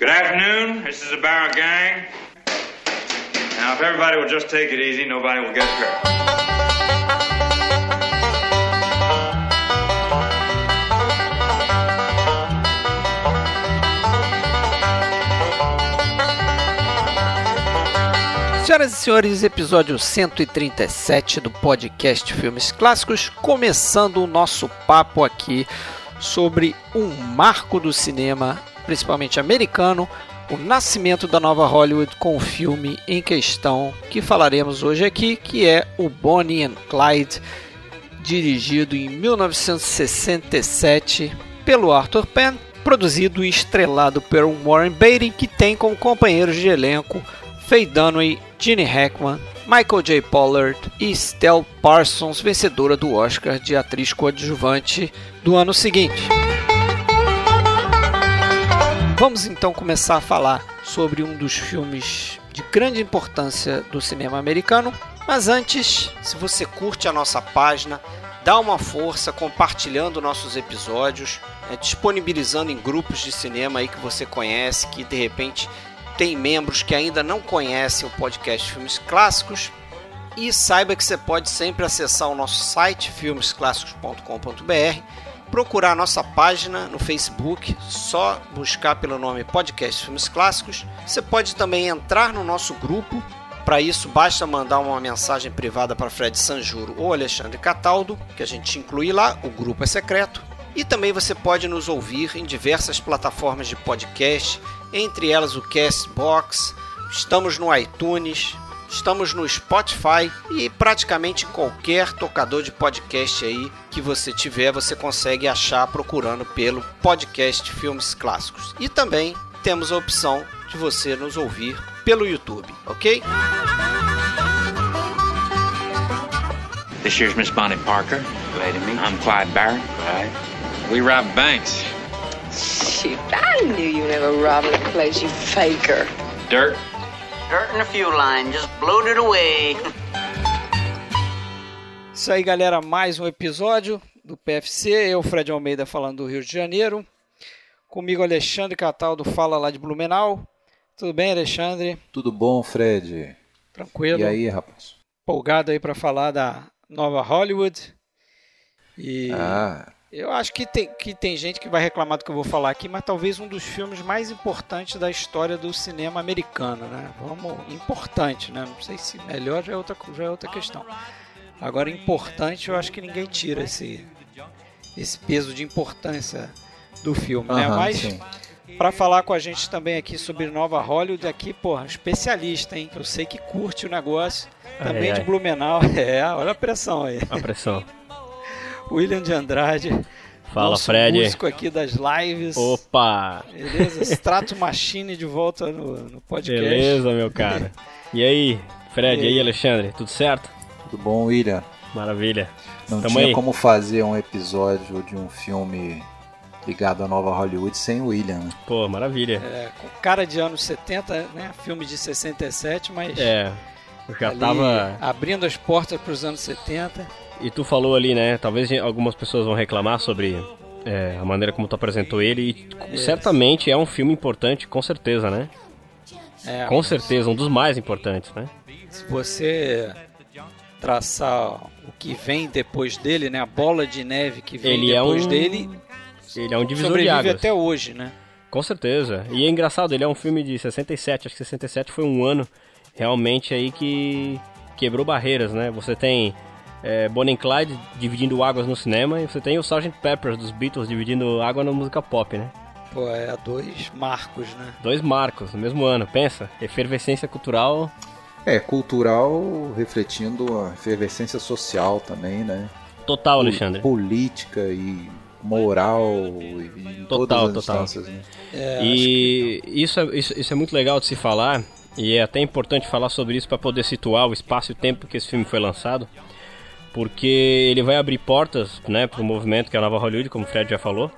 Good afternoon. This is the Barrel Gang. Now, if everybody will just take it easy, nobody will get hurt. Senhoras e senhores, episódio 137 do podcast Filmes Clássicos, começando o nosso papo aqui sobre um marco do cinema, principalmente americano, o nascimento da nova Hollywood com o filme em questão que falaremos hoje aqui, que é o Bonnie and Clyde, dirigido em 1967 pelo Arthur Penn, produzido e estrelado por Warren Beatty, que tem como companheiros de elenco Faye Dunaway, Gene Hackman, Michael J. Pollard e Stell Parsons, vencedora do Oscar de atriz coadjuvante do ano seguinte. Vamos então começar a falar sobre um dos filmes de grande importância do cinema americano. Mas antes, se você curte a nossa página, dá uma força compartilhando nossos episódios, é, disponibilizando em grupos de cinema aí que você conhece, que de repente tem membros que ainda não conhecem o podcast Filmes Clássicos. E saiba que você pode sempre acessar o nosso site filmesclássicos.com.br, procurar nossa página no Facebook, só buscar pelo nome Podcast Filmes Clássicos. Você pode também entrar no nosso grupo. Para isso, basta mandar uma mensagem privada para Fred Sanjuro ou Alexandre Cataldo, que a gente inclui lá, o grupo é secreto. E também você pode nos ouvir em diversas plataformas de podcast, entre elas o Castbox, estamos no iTunes, estamos no Spotify e praticamente qualquer tocador de podcast aí que você tiver, você consegue achar procurando pelo podcast Filmes Clássicos. E também temos a opção de você nos ouvir pelo YouTube, ok? This year's Miss Bonnie Parker. Glad to meet you. I'm Clyde Barrett. Right. We rob banks. Shoot, I knew you never robbed a place, you faker. Dirt. Dirt in a few line, just blowed it away. Isso aí, galera, mais um episódio do PFC. Eu, Fred Almeida, falando do Rio de Janeiro. Comigo, Alexandre Cataldo, fala lá de Blumenau. Tudo bem, Alexandre? Tudo bom, Fred? Tranquilo? E aí, rapaz? Empolgado aí para falar da nova Hollywood. E Ah, eu acho que tem, que tem gente que vai reclamar do que eu vou falar aqui, mas talvez um dos filmes mais importantes da história do cinema americano, né? Vamos, importante, né? Não sei se melhor já é outra, já é outra questão. Agora, importante, eu acho que ninguém tira esse, esse peso de importância do filme, né? aham, Mas para falar com a gente também aqui sobre Nova Hollywood, aqui, porra, especialista, hein? Eu sei que curte o negócio. Também Ai, de ai. Blumenau. É, olha a pressão aí. A pressão. William de Andrade. Fala, nosso Fred. músico aqui das lives. Opa! Beleza? Strato Machine de volta no, no podcast. Beleza, meu cara. E aí, Fred, e aí, Alexandre? Tudo certo? Tudo bom, William? Maravilha. Não Tamo tinha aí. como fazer um episódio de um filme ligado à nova Hollywood sem o William, né? Pô, maravilha. É, com cara de anos 70, né? Filme de 67, mas É, eu já ali tava. abrindo as portas para os anos 70. E tu falou ali, né? Talvez algumas pessoas vão reclamar sobre é, a maneira como tu apresentou ele. E certamente é um filme importante, com certeza, né? É, Com certeza, um dos mais importantes, né? Se você traçar o que vem depois dele, né? A bola de neve que vem Ele é depois um dele, Ele é um divisor de águas. até hoje, né? Com certeza. E é engraçado, ele é um filme de 67, acho que 67 foi um ano realmente aí que quebrou barreiras, né? Você tem é, Bonnie and Clyde dividindo águas no cinema e você tem o Sgt. Peppers dos Beatles dividindo água na música pop, né? Pô, é dois marcos, né? Dois marcos no mesmo ano, pensa. Efervescência cultural, É, cultural refletindo a efervescência social também, né? total, Alexandre. Política e moral e Total, todas as total. instâncias, né? É, E isso é, isso, isso é muito legal de se falar, e é até importante falar sobre isso para poder situar o espaço e o tempo que esse filme foi lançado, porque ele vai abrir portas né, para o movimento que é a Nova Hollywood, como o Fred já falou,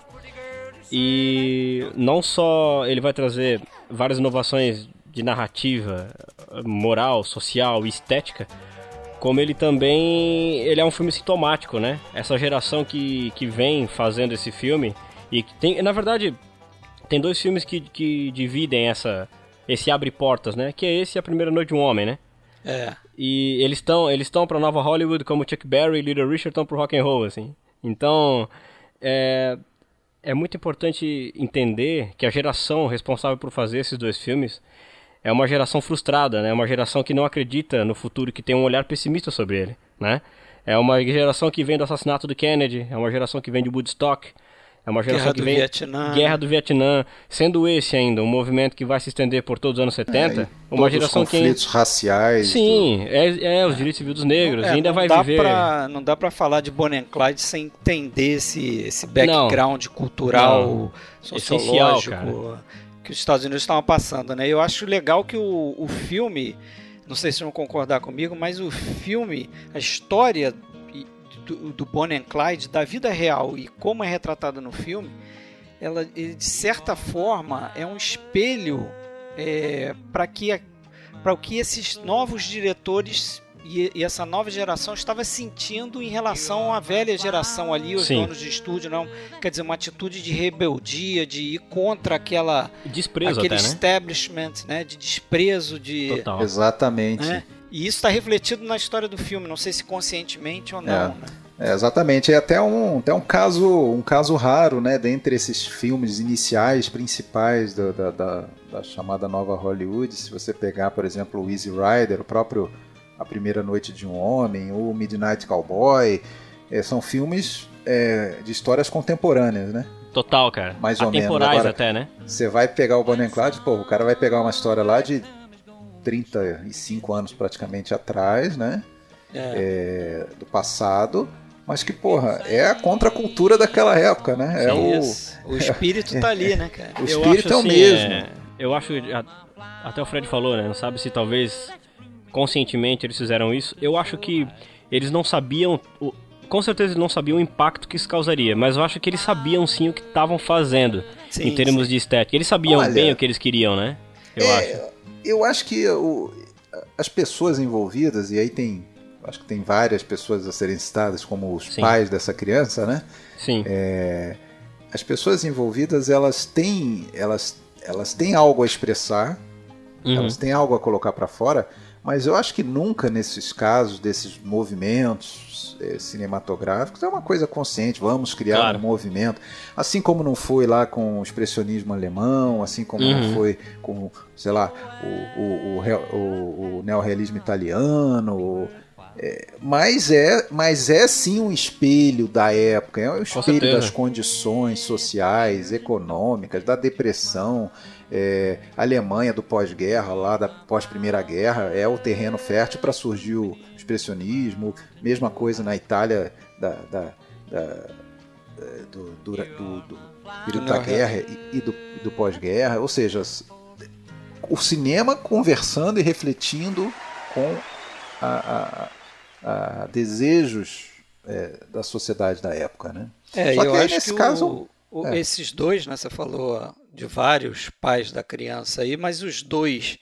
e não só ele vai trazer várias inovações de narrativa, moral, social estética, como ele também ele é um filme sintomático, né? Essa geração que, que vem fazendo esse filme e que tem, na verdade, tem dois filmes que, que dividem essa esse abre portas, né? Que é esse a primeira noite de um homem, né? É. E eles estão eles estão para Nova Hollywood como Chuck Berry e Little Richard estão pro rock and roll, assim. Então é, é muito importante entender que a geração responsável por fazer esses dois filmes é uma geração frustrada, né? Uma geração que não acredita no futuro, que tem um olhar pessimista sobre ele, né? É uma geração que vem do assassinato do Kennedy, é uma geração que vem de Woodstock, é uma geração Guerra que do vem Vietnã. Guerra do Vietnã, sendo esse ainda um movimento que vai se estender por todos os anos 70, É, uma todos geração os que conflitos raciais. Sim, é, é os direitos civis dos negros, É, ainda não vai dá viver. Pra, não dá pra falar de Bonnie and Clyde sem entender esse, esse background cultural, Não. sociológico Essencial, que os Estados Unidos estavam passando, né? Eu acho legal que o, o filme, não sei se vão concordar comigo, mas o filme, a história do, do Bonnie and Clyde, da vida real e como é retratada no filme, ela de certa forma é um espelho para que para o que esses novos diretores e, e essa nova geração estava sentindo em relação à velha geração ali, os Sim. donos de estúdio, não, quer dizer, uma atitude de rebeldia, de ir contra aquela Desprezo aquele até, né? establishment, né, de desprezo, de Total. Exatamente. né? E isso está refletido na história do filme, não sei se conscientemente ou não. É. né? É, exatamente, é até um, até um caso um caso raro, né, dentre esses filmes iniciais, principais da, da, da- da chamada nova Hollywood. Se você pegar, por exemplo, o Easy Rider, o próprio A Primeira Noite de um Homem, o Midnight Cowboy, é, são filmes é, de histórias contemporâneas, né? Total, cara. Mais ou menos. Agora- até, né? Você vai pegar o Bonnie and Clyde, pô, o cara vai pegar uma história lá de 35 anos praticamente atrás, né? É. É, do passado, mas que, porra, é a contracultura daquela época, né? É o, Isso. o espírito tá ali, né, cara? o Eu espírito acho, é o assim, mesmo. é, eu acho. Até o Fred falou, né? Não sabe se talvez conscientemente eles fizeram isso. Eu acho que eles não sabiam. o- com certeza eles não sabiam o impacto que isso causaria, mas eu acho que eles sabiam sim o que estavam fazendo Sim, em termos sim. de estética. Eles sabiam Olha, bem o que eles queriam, né? Eu É, acho. Eu acho que o- as pessoas envolvidas, e aí tem. Acho que tem várias pessoas a serem citadas como os Sim. pais dessa criança, né? Sim. É, as pessoas envolvidas, elas têm, elas, elas têm algo a expressar, Uhum. elas têm algo a colocar para fora, mas eu acho que nunca nesses casos, desses movimentos eh, cinematográficos, é uma coisa consciente, vamos criar Claro. um movimento. Assim como não foi lá com o expressionismo alemão, assim como não Uhum. foi com, sei lá, o, o, o, o- o neorrealismo italiano. é, mas, é, mas é sim um espelho da época, é um espelho das condições sociais, econômicas, da depressão. É, a Alemanha do pós-guerra, lá da pós-primeira guerra, é o terreno fértil para surgir o expressionismo. Mesma coisa na Itália da, da- da- do, do, do- do período da neorrealismo. guerra e, e do, do pós-guerra. Ou seja, o cinema conversando e refletindo com a, a- a desejos é, da sociedade da época, né? É, Só eu que aí, acho nesse que caso, o- o- é. esses dois, né, você falou de vários pais da criança aí, mas os dois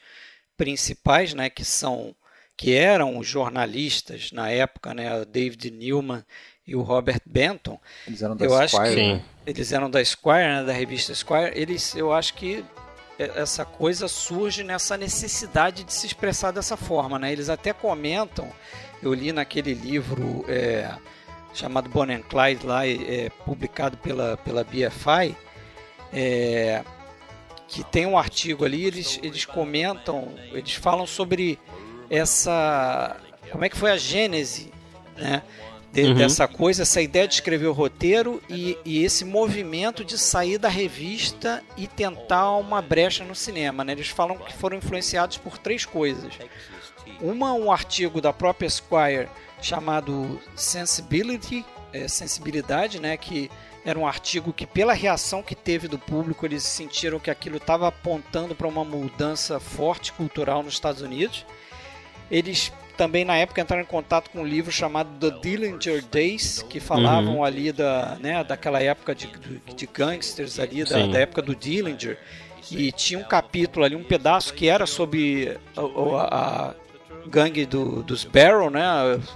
principais, né, que são que eram os jornalistas na época, né, David Newman e o Robert Benton, Eles eram da Eu acho Squire, que- né? eles eram da Squire, né, da revista Squire, eles, eu acho que essa coisa surge nessa necessidade de se expressar dessa forma, né? Eles até comentam, eu li naquele livro é, chamado Bonnie and Clyde lá, é, publicado pela, pela BFI, é, que tem um artigo ali, eles, eles comentam, eles falam sobre essa, como é que foi a gênese, né? de- Uhum. dessa coisa, essa ideia de escrever o roteiro e, e esse movimento de sair da revista e tentar uma brecha no cinema. Né? Eles falam que foram influenciados por três coisas. Uma, um artigo da própria Esquire chamado Sensibility, é, Sensibilidade, né? que era um artigo que, pela reação que teve do público, eles sentiram que aquilo estava apontando para uma mudança forte cultural nos Estados Unidos. Eles também na época entraram em contato com um livro chamado The Dillinger Days, que falavam ali da, né, daquela época de, de, gangsters ali, da, da época do Dillinger. E tinha um capítulo ali, um pedaço que era sobre a, a- a gangue do, dos Barrow, né,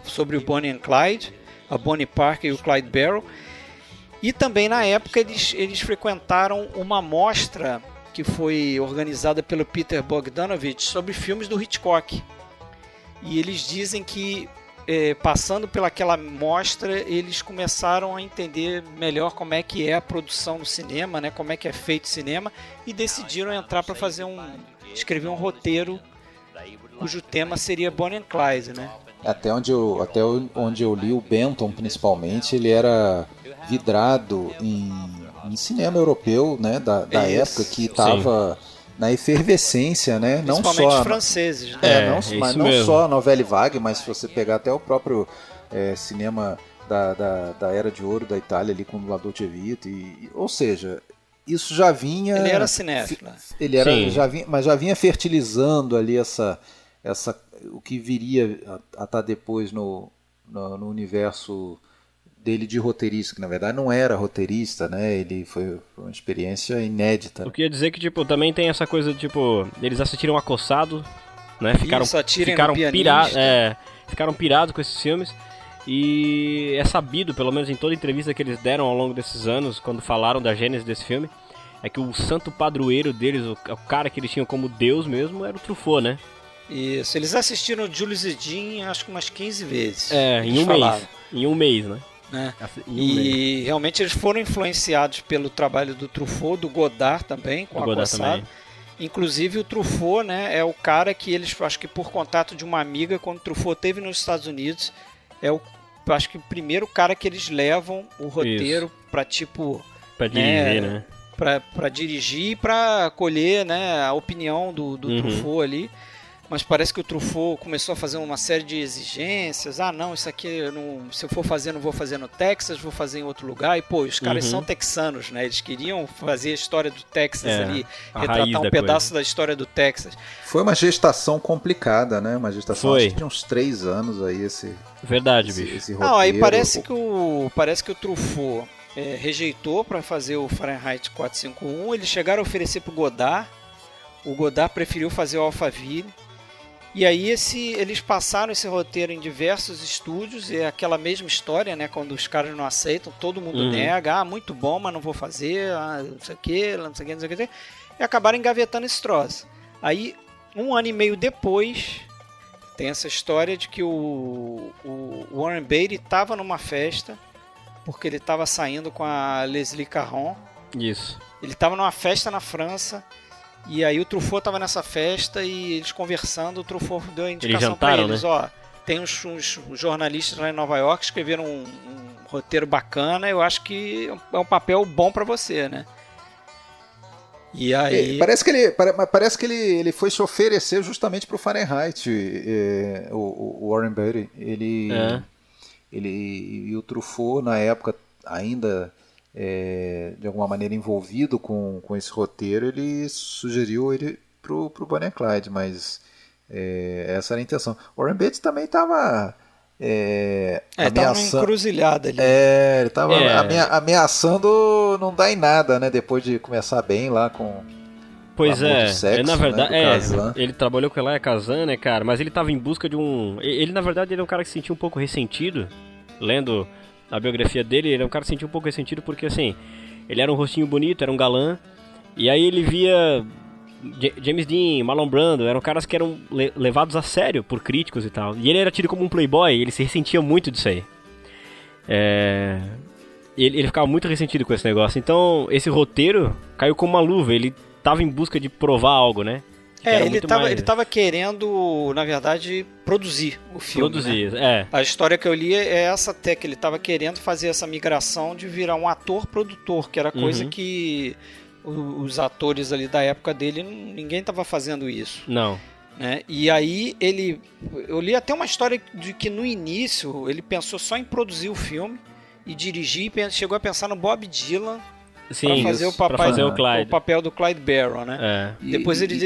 sobre o Bonnie and Clyde, a Bonnie Parker e o Clyde Barrow. E também na época eles, eles frequentaram uma mostra que foi organizada pelo Peter Bogdanovich sobre filmes do Hitchcock. E eles dizem que é, passando pelaquela mostra, eles começaram a entender melhor como é que é a produção no cinema, né? Como é que é feito o cinema e decidiram entrar para fazer um escrever um roteiro cujo tema seria Bonnie and Clyde, né? Até onde eu, até onde eu li o Benton, principalmente, ele era vidrado em, em cinema europeu, né, da, da época que estava na efervescência, né? Não só franceses, né? É, é não, mas não só a novela vague, mas se você pegar até o próprio é, cinema da, da, da, era de ouro da Itália ali com o La Dolce Vita, e, ou seja, isso já vinha. Ele era cinéfilo. Ele era, já vinha, mas já vinha fertilizando ali essa, essa o que viria a estar tá depois no, no, no universo dele de roteirista, que na verdade não era roteirista, né? Ele foi, uma experiência inédita. Eu queria dizer que, tipo, também tem essa coisa, tipo, eles assistiram acossado, né? Ficaram, Isso, ficaram pirados, é, ficaram pirados com esses filmes. E é sabido, pelo menos em toda entrevista que eles deram ao longo desses anos, quando falaram da gênese desse filme, é que o santo padroeiro deles, o, o cara que eles tinham como Deus mesmo, era o Truffaut, né? Isso, eles assistiram Julius e Jean acho que umas 15 vezes. É, em um falavam. mês. Em um mês, né? Né? E realmente eles foram influenciados pelo trabalho do Truffaut, do Godard também, com do a Godard Inclusive o Truffaut, né, é o cara que eles, acho que por contato de uma amiga, quando o Truffaut teve nos Estados Unidos, é o, acho que o primeiro cara que eles levam o roteiro para tipo, para dirigir, né? né? Para dirigir e para colher, né, a opinião do, do uhum. Truffaut ali mas parece que o Truffaut começou a fazer uma série de exigências. Ah, não, isso aqui eu não, se eu for fazer, não vou fazer no Texas, vou fazer em outro lugar. E pô, os caras uhum. são texanos, né? Eles queriam fazer a história do Texas é, ali, retratar um pedaço coisa. da história do Texas. Foi uma gestação complicada, né? Uma gestação Foi. de uns três anos aí esse. Verdade, esse, bicho. Esse roteiro. Não, aí parece que o parece que o Truffaut é, rejeitou para fazer o Fahrenheit 451. Eles chegaram a oferecer pro Godard. O Godard preferiu fazer o Alphaville. E aí esse, eles passaram esse roteiro em diversos estúdios, e é aquela mesma história, né? Quando os caras não aceitam, todo mundo uhum. nega, ah, muito bom, mas não vou fazer, ah, não sei o que, não sei o que, não sei o que. E acabaram engavetando esse troço. Aí, um ano e meio depois, tem essa história de que o, o Warren Beatty estava numa festa, porque ele estava saindo com a Leslie Caron. Isso. Ele estava numa festa na França e aí o Truffaut tava nessa festa e eles conversando, o Truffaut deu a indicação para eles, né? ó, tem uns, uns, jornalistas lá em Nova York que escreveram um, um, roteiro bacana, eu acho que é um papel bom para você, né? E aí... Parece que ele, parece que ele, ele foi se oferecer justamente para o Fahrenheit, é, o, o, Warren Beatty. Ele, é. ele e o Truffaut na época ainda é, de alguma maneira envolvido com, com esse roteiro, ele sugeriu ele pro, pro Bonnie and Clyde, mas é, essa era a intenção. Warren Beatty também estava é, é, ameaçando, encruzilhada ali. É, ele estava é. ameaçando não dar em nada, né? Depois de começar bem lá com. Pois é, sexo, na né, verdade, né, é, ele trabalhou com Elia Kazan, né, cara? Mas ele estava em busca de um. Ele, na verdade, ele é um cara que se sentia um pouco ressentido, lendo a biografia dele, ele é um cara que sentia um pouco ressentido porque, assim, ele era um rostinho bonito, era um galã, e aí ele via James Dean, Marlon Brando, eram caras que eram levados a sério por críticos e tal. E ele era tido como um playboy, ele se ressentia muito disso aí. É... Ele, ele ficava muito ressentido com esse negócio. Então, esse roteiro caiu como uma luva. Ele estava em busca de provar algo, né? É, ele estava mais... ele tava querendo, na verdade, produzir o filme. Produzir, né? é. A história que eu li é essa até, que ele estava querendo fazer essa migração de virar um ator-produtor, que era coisa uhum. que os atores ali da época dele, ninguém estava fazendo isso. Não. Né? E aí ele. Eu li até uma história de que no início ele pensou só em produzir o filme e dirigir, e chegou a pensar no Bob Dylan Sim, pra fazer, o, papai, fazer o, o, papel do Clyde Barrow, né? É. Depois ele.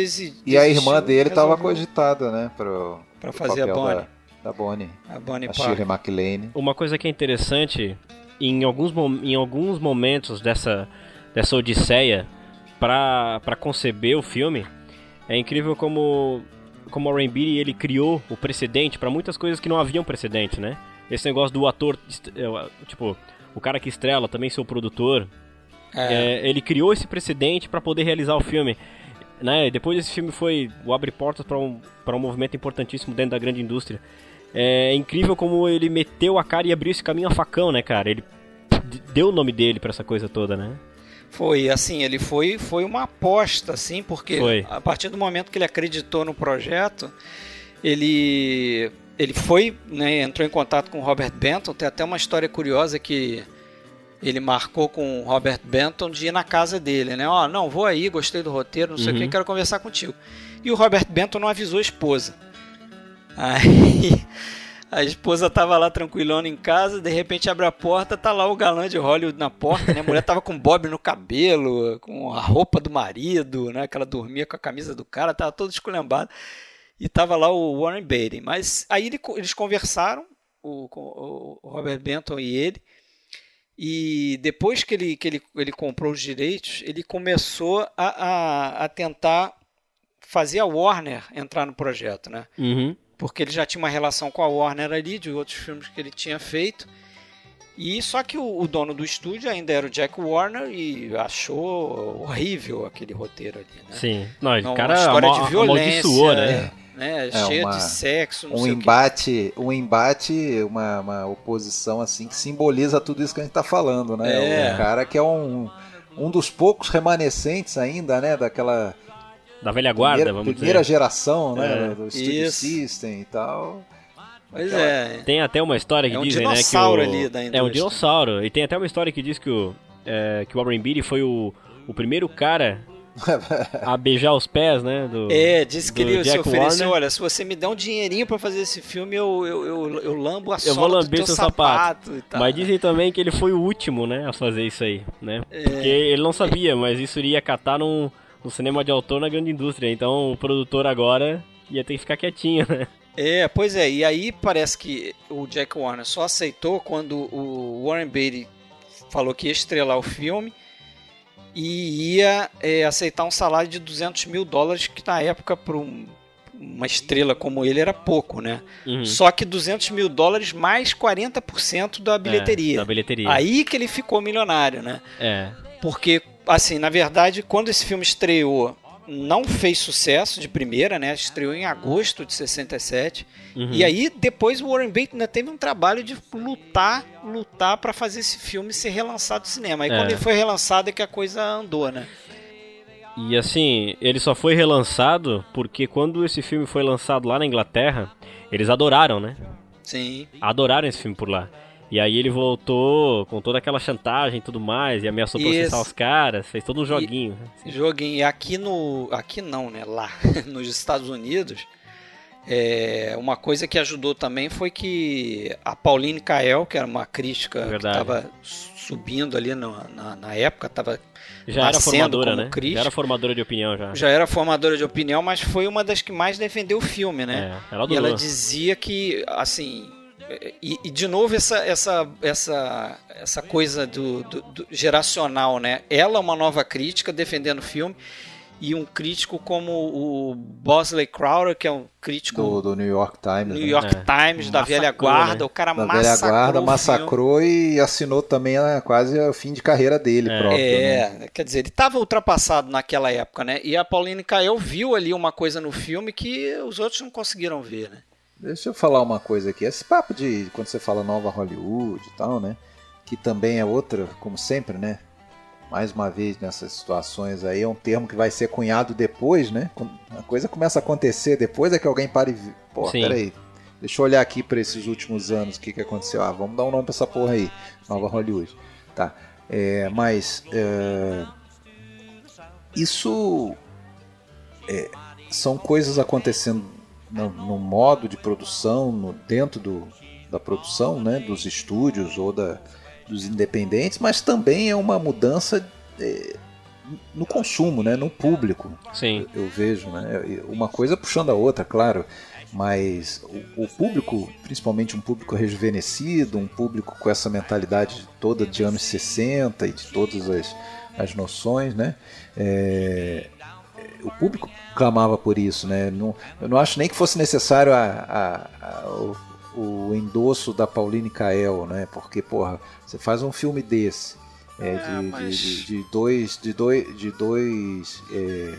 E a irmã dele estava cogitada, né? Pro, pra fazer a Bonnie. Da, da Bonnie. A Bonnie a Shirley MacLaine. Uma coisa que é interessante, em alguns, em alguns momentos dessa, dessa odisseia para conceber o filme, é incrível como como o Beatty ele criou o precedente para muitas coisas que não haviam precedente, né? Esse negócio do ator, tipo, o cara que estrela também seu produtor. É. É, ele criou esse precedente para poder realizar o filme. Né? Depois esse filme foi o abre portas para um, pra um movimento importantíssimo dentro da grande indústria. É incrível como ele meteu a cara e abriu esse caminho a facão, né, cara? Ele deu o nome dele para essa coisa toda, né? Foi, assim, ele foi, foi uma aposta, assim, porque Foi. a partir do momento que ele acreditou no projeto, ele, ele foi, né, entrou em contato com o Robert Benton, tem até uma história curiosa que ele marcou com o Robert Benton de ir na casa dele, né? Ó, não, vou aí, gostei do roteiro, não sei o que, Uhum. quero conversar contigo. E o Robert Benton não avisou a esposa. Aí a esposa tava lá tranquilona em casa, de repente abre a porta, tá lá o galã de Hollywood na porta, né? A mulher tava com bob no cabelo, com a roupa do marido, né? Que ela dormia com a camisa do cara, tava todo esculhambado. E tava lá o Warren Beatty. Mas aí ele- eles conversaram, o- o Robert Benton e ele, e depois que ele, que ele, ele comprou os direitos, ele começou a, a, a tentar fazer a Warner entrar no projeto, né? Uhum. porque ele já tinha uma relação com a Warner ali, de outros filmes que ele tinha feito. E só que o, o dono do estúdio ainda era o Jack Warner e achou horrível aquele roteiro ali, né? Sim. Não, ele Uma cara história ama- de violência, amaldiçoou, né? Né? É, cheia uma- de sexo, não um sei o quê. embate, um embate, uma, uma oposição assim que simboliza tudo isso que a gente está falando, né? É. O cara que é um, um dos poucos remanescentes ainda, né? Daquela Da velha guarda, primeira, vamos primeira dizer. geração, né? É. Do Studio Isso. System e tal. Pois é. Tem até uma história que É um dizem, né, que dinossauro o... ali da É um dinossauro. E tem até uma história que diz que o, é, que o Warren Beatty foi o, o primeiro cara a beijar os pés, né? Do, É, disse que ele se Jack ofereceu, Warner. olha, se você me der um dinheirinho pra fazer esse filme, eu, eu, eu, eu lambo a Eu vou do lamber seu sapato. sapato. e tal. Mas dizem também que ele foi o último, né, a fazer isso aí, né? Porque ele não sabia, mas isso iria catar num, num cinema de autor na grande indústria. Então o produtor agora ia ter que ficar quietinho, né? É, pois é, e aí parece que o Jack Warner só aceitou quando o Warren Beatty falou que ia estrelar o filme e ia é, aceitar um salário de 200 mil dólares, que na época para uma estrela como ele era pouco, né? Uhum. Só que 200 mil dólares mais 40% da bilheteria. É, da bilheteria. Aí que ele ficou milionário, né? É. Porque, assim, na verdade, quando esse filme estreou, não fez sucesso de primeira, né? Estreou em agosto de 67. Uhum. E aí, depois o Warren Beatty ainda teve um trabalho de lutar, lutar para fazer esse filme ser relançado no cinema. Aí É. quando ele foi relançado é que a coisa andou, né? E assim, ele só foi relançado porque quando esse filme foi lançado lá na Inglaterra, eles adoraram, né? Sim. Adoraram esse filme por lá. E aí ele voltou com toda aquela chantagem e tudo mais, e ameaçou processar Isso. os caras, fez todo um joguinho. né? Joguinho. E aqui no. Aqui não, né? Lá, nos Estados Unidos. é, uma coisa que ajudou também foi que a Pauline Kael, que era uma crítica que Verdade. estava subindo ali na, na, na época, estava Já era formadora, como né? crítica. Já era formadora de opinião já. já era formadora de opinião, mas foi uma das que mais defendeu o filme, né? É, ela E ela dizia que, assim, e, e de novo essa, essa, essa, essa coisa do, do- do geracional, né? Ela é uma nova crítica defendendo o filme e um crítico como o Bosley Crowder, que é um crítico Do, do New York Times. New né? York É. Times da velha Massacrou, guarda, né? o cara Da velha massacrou guarda, o filme. massacrou e assinou também a, quase o fim de carreira dele É. próprio. né? É, quer dizer, ele estava ultrapassado naquela época, né? E a Pauline Kael viu ali uma coisa no filme que os outros não conseguiram ver, né? Deixa eu falar uma coisa aqui. Esse papo de quando você fala nova Hollywood e tal, né? Que também é outra, como sempre, né? Mais uma vez nessas situações aí, é um termo que vai ser cunhado depois, né? A coisa começa a acontecer depois é que alguém para e. Pô, Sim. peraí. Deixa eu olhar aqui para esses últimos anos, o que, que aconteceu. Ah, vamos dar um nome pra essa porra aí. Nova Hollywood. Tá. É, mas. é, isso. é, são coisas acontecendo no, no modo de produção, no, dentro do, da produção, né, dos estúdios ou da, dos independentes, mas também é uma mudança é, no consumo, né, no público. Sim. Eu, eu vejo, né, uma coisa puxando a outra, claro, mas o, o público, principalmente um público rejuvenescido, um público com essa mentalidade toda de anos 60 e de todas as, as noções, né, é, o público clamava por isso, né? Não, eu não acho nem que fosse necessário a, a- a- o, o endosso da Pauline Kael, né? Porque, porra, você faz um filme desse, é, de, É, mas- de, de, de dois, de dois, de dois é,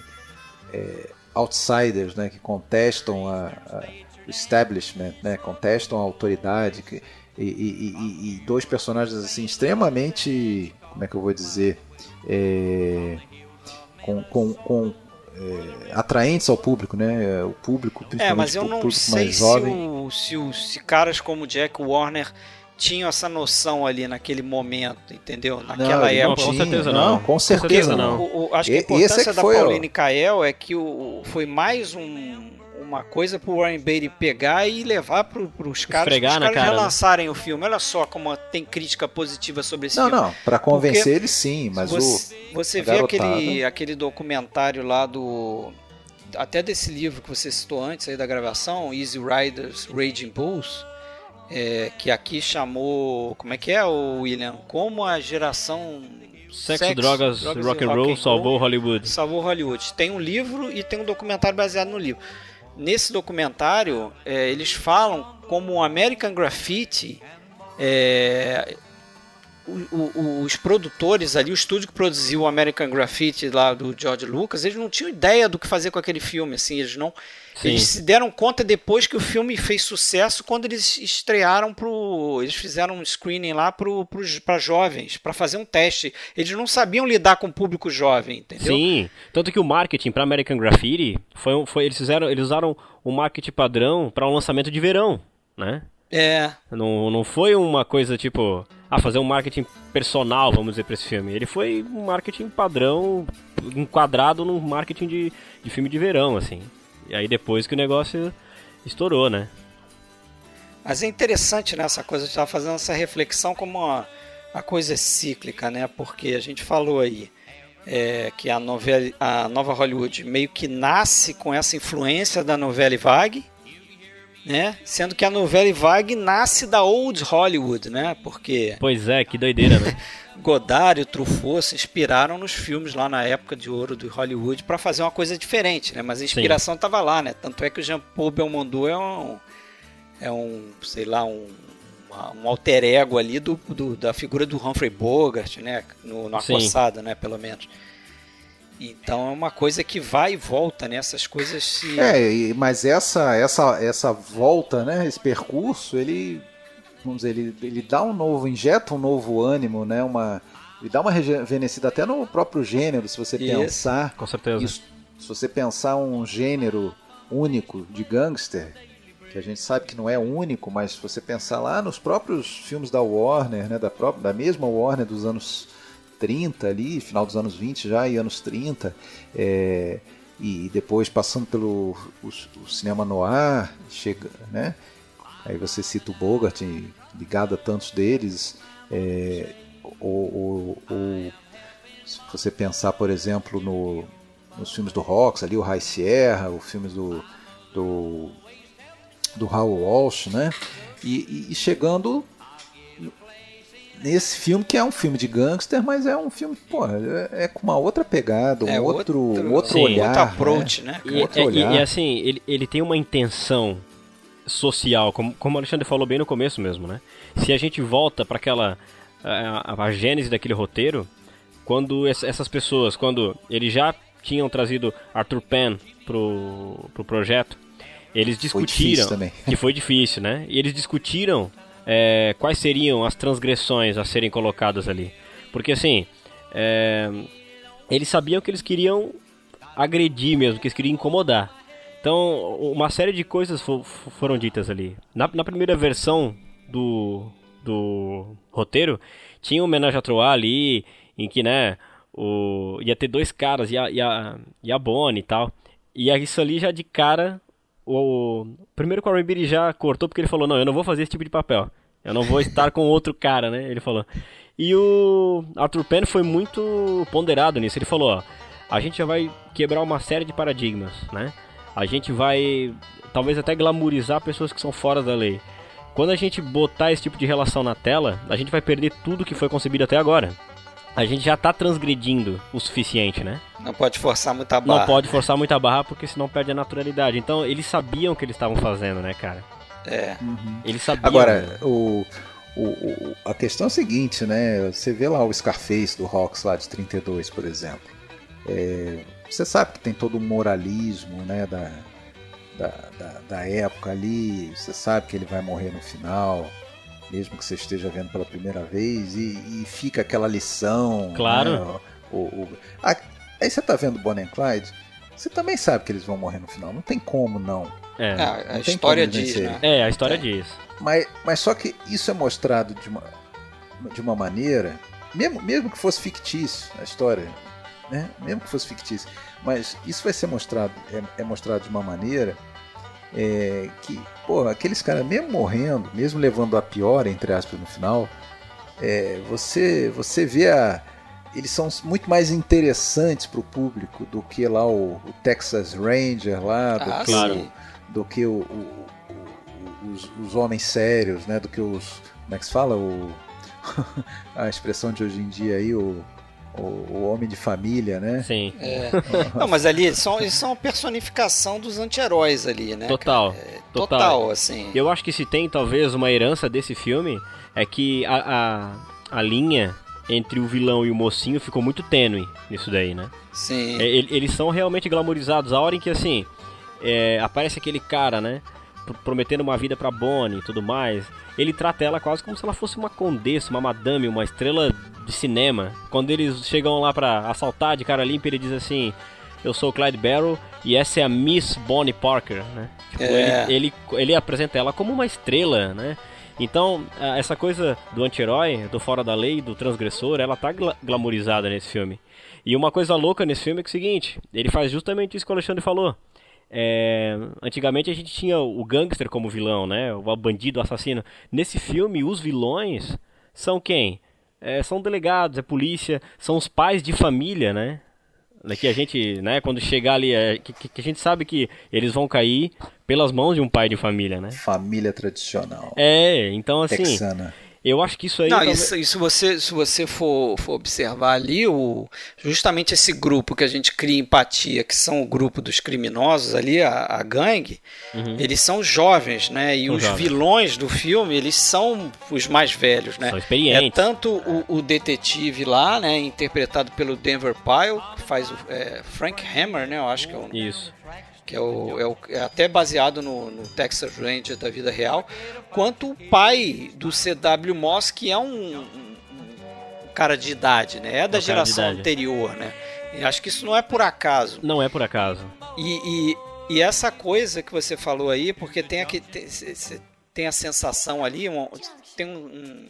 é, outsiders, né? Que contestam a, a o establishment, né? Contestam a autoridade que, e, e- e- e dois personagens assim extremamente, como é que eu vou dizer, é, com, com, com, é, atraentes ao público, né? O público, É, principalmente mas eu o não público sei se, o, se, o- se caras como Jack Warner tinham essa noção ali naquele momento, entendeu? Naquela não época. com tinha, certeza não. Com certeza não. não. O- o- acho que a esse é importância que da foi, ó. Pauline Kael é que o, foi mais um- uma coisa pro Warren Beatty pegar e levar pro, pros caras, Esfregar pros caras cara, né? relançarem o filme. Olha só como tem crítica positiva sobre esse Não, filme. não, pra convencer Porque ele sim, mas você, você a vê garotada- aquele, aquele documentário lá do. Até desse livro que você citou antes aí da gravação, Easy Riders Raging Bulls, é, que aqui chamou. Como é que é, o William? Como a geração. Sexo, drogas, rock and roll salvou Hollywood. Salvou Hollywood. Tem um livro e tem um documentário baseado no livro. Nesse documentário, é, eles falam como o American Graffiti. é, o- os produtores ali, o estúdio que produziu o American Graffiti lá do George Lucas, eles não tinham ideia do que fazer com aquele filme, assim, eles não, Sim. eles se deram conta depois que o filme fez sucesso quando eles estrearam pro, eles fizeram um screening lá pro, para jovens, para fazer um teste. Eles não sabiam lidar com o público jovem, entendeu? Sim, tanto que o marketing para American Graffiti foi, foi eles fizeram, eles usaram o marketing padrão para um lançamento de verão, né? É, Não, não foi uma coisa tipo, ah, fazer um marketing personal, vamos dizer, pra esse filme. Ele foi um marketing padrão, enquadrado num marketing de, de filme de verão, assim. E aí depois que o negócio estourou, né? Mas é interessante nessa coisa, a gente estava fazendo essa reflexão como a, a coisa é cíclica, né? Porque a gente falou aí é, que a, novela, a nova Hollywood meio que nasce com essa influência da novela vague, né? Sendo que a novela vague nasce da old Hollywood, né? Porque Pois é, que doideira, né? Godard e Truffaut se inspiraram nos filmes lá na época de ouro do Hollywood para fazer uma coisa diferente, né? Mas a inspiração estava lá, né? Tanto é que o Jean-Paul Belmondo é um, é um, sei lá, um, um alter ego ali do, do- da figura do Humphrey Bogart, né? No, no. Acossado, né? Pelo menos. Então é uma coisa que vai e volta, né? Essas coisas se... É, mas essa, essa, essa volta, né, esse percurso, ele, vamos dizer, ele, ele dá um novo, injeta um novo ânimo, né, uma, ele dá uma rejuvenescida até no próprio gênero, se você Isso. pensar, Com certeza. isso, se você pensar um gênero único de gangster, que a gente sabe que não é único, mas se você pensar lá nos próprios filmes da Warner, né, da, própria, da mesma Warner dos anos 30 ali, final dos anos 20 já e anos 30, é, e depois passando pelo o, o cinema noir, chega, né? Aí você cita o Bogart, ligado a tantos deles, é, ou, ou- ou se você pensar, por exemplo, no, nos filmes do Rox, ali o High Sierra, os filmes do, do, do Howell Walsh, né? E- e chegando nesse filme que é um filme de gangster, mas é um filme, pô, é, é com uma outra pegada, um É outro, outro- um outro Sim. olhar. Outro approach, né? Com E, outro e- e- olhar. e, assim, ele, ele tem uma intenção social, como, como o Alexandre falou bem no começo mesmo, né? Se a gente volta para aquela a, a, a gênese daquele roteiro, quando es- essas pessoas, quando eles já tinham trazido Arthur Penn pro, pro projeto, eles Foi discutiram difícil também. que foi difícil, né? E eles discutiram é, quais seriam as transgressões a serem colocadas ali, porque assim, é, eles sabiam que eles queriam agredir mesmo, que eles queriam incomodar. Então, uma série de coisas fo- fo- foram ditas ali. Na, na primeira versão do, do roteiro, tinha um homenagem a Troá ali, em que, né, o, ia ter dois caras, e a, e a, e a Bonnie e tal. E isso ali já de cara, o, primeiro que o Beatty já cortou, porque ele falou, não, eu não vou fazer esse tipo de papel. Eu não vou estar com outro cara, né, ele falou. E o Arthur Penn foi muito ponderado nisso. Ele falou, ó, a gente já vai quebrar uma série de paradigmas, né? A gente vai talvez até glamourizar pessoas que são fora da lei. Quando a gente botar esse tipo de relação na tela, a gente vai perder tudo que foi concebido até agora. A gente já tá transgredindo o suficiente, né? Não pode forçar muita barra. Não pode forçar muita barra porque senão perde a naturalidade. Então eles sabiam o que eles estavam fazendo, né, cara? É. Ele sabia. Agora, o, o, o- a questão é a seguinte, né? Você vê lá o Scarface do Rocks lá de 32, por exemplo. É, você sabe que tem todo um moralismo, né? Da, da, da, da época ali. Você sabe que ele vai morrer no final, mesmo que você esteja vendo pela primeira vez, e, e fica aquela lição. Claro. né? O, o- a- aí você tá vendo Bonnie and Clyde. Você também sabe que eles vão morrer no final. Não tem como não. É. Ah, a Não tem história diz, né? É, a história É. diz. Mas, mas só que isso é mostrado de uma, de uma maneira, mesmo, mesmo que fosse fictício a história, né? Mesmo que fosse fictício, mas isso vai ser mostrado, é, é mostrado de uma maneira é, que, pô, aqueles caras mesmo morrendo, mesmo levando a pior, entre aspas, no final, é, você, você vê a. Eles são muito mais interessantes para o público do que lá o, o Texas Ranger lá, do Ah, que Claro. do que o- o- os, os homens sérios, né? Do que os. Como é que se fala? O, a expressão de hoje em dia aí, o, o, o homem de família, né? Sim. É. Não, mas ali eles são, eles são a personificação dos anti-heróis ali, né? Total. É, Total. total, assim. Eu acho que se tem talvez uma herança desse filme é que a, a, a linha entre o vilão e o mocinho ficou muito tênue nisso daí, né? Sim. É, ele- eles são realmente glamorizados. A hora em que, assim, é, aparece aquele cara, né? Pr- Prometendo uma vida pra Bonnie e tudo mais. Ele trata ela quase como se ela fosse uma condessa, uma madame, uma estrela de cinema. Quando eles chegam lá pra assaltar de cara limpa, ele diz assim: Eu sou o Clyde Barrow e essa é a Miss Bonnie Parker, né? Tipo, É. ele, ele, ele apresenta ela como uma estrela, né? Então, essa coisa do anti-herói, do fora da lei, do transgressor, ela tá gla- glamorizada nesse filme. E uma coisa louca nesse filme é, é o seguinte, ele faz justamente isso que o Alexandre falou. É, antigamente a gente tinha o gangster como vilão, né? O bandido, o assassino. Nesse filme, os vilões são quem? É, são delegados, é polícia, são os pais de família, né? Daqui a gente, né, quando chegar ali, é, que, que- que a gente sabe que eles vão cair pelas mãos de um pai de família, né? Família tradicional. É, então assim, Texana. Eu acho que isso aí. Não, talvez- isso, isso você, se você for, for observar ali, o, justamente esse grupo que a gente cria empatia, que são o grupo dos criminosos ali, a, a gangue, eles são jovens, né? E Uhum. São os jovens. vilões do filme, eles são os mais velhos, né? São experientes. É tanto o, o detetive lá, né? Interpretado pelo Denver Pyle, que faz o é, Frank Hammer, né? Eu acho que é o Isso. Que é, o, é, o- é até baseado no, no Texas Ranger da vida real, quanto o pai do C.W. Moss, que é um, um- um cara de idade, né? É da É geração anterior, né? E acho que isso não é por acaso. Não é por acaso. E, e, e essa coisa que você falou aí, porque tem aqui tem, tem a sensação ali, uma- tem um-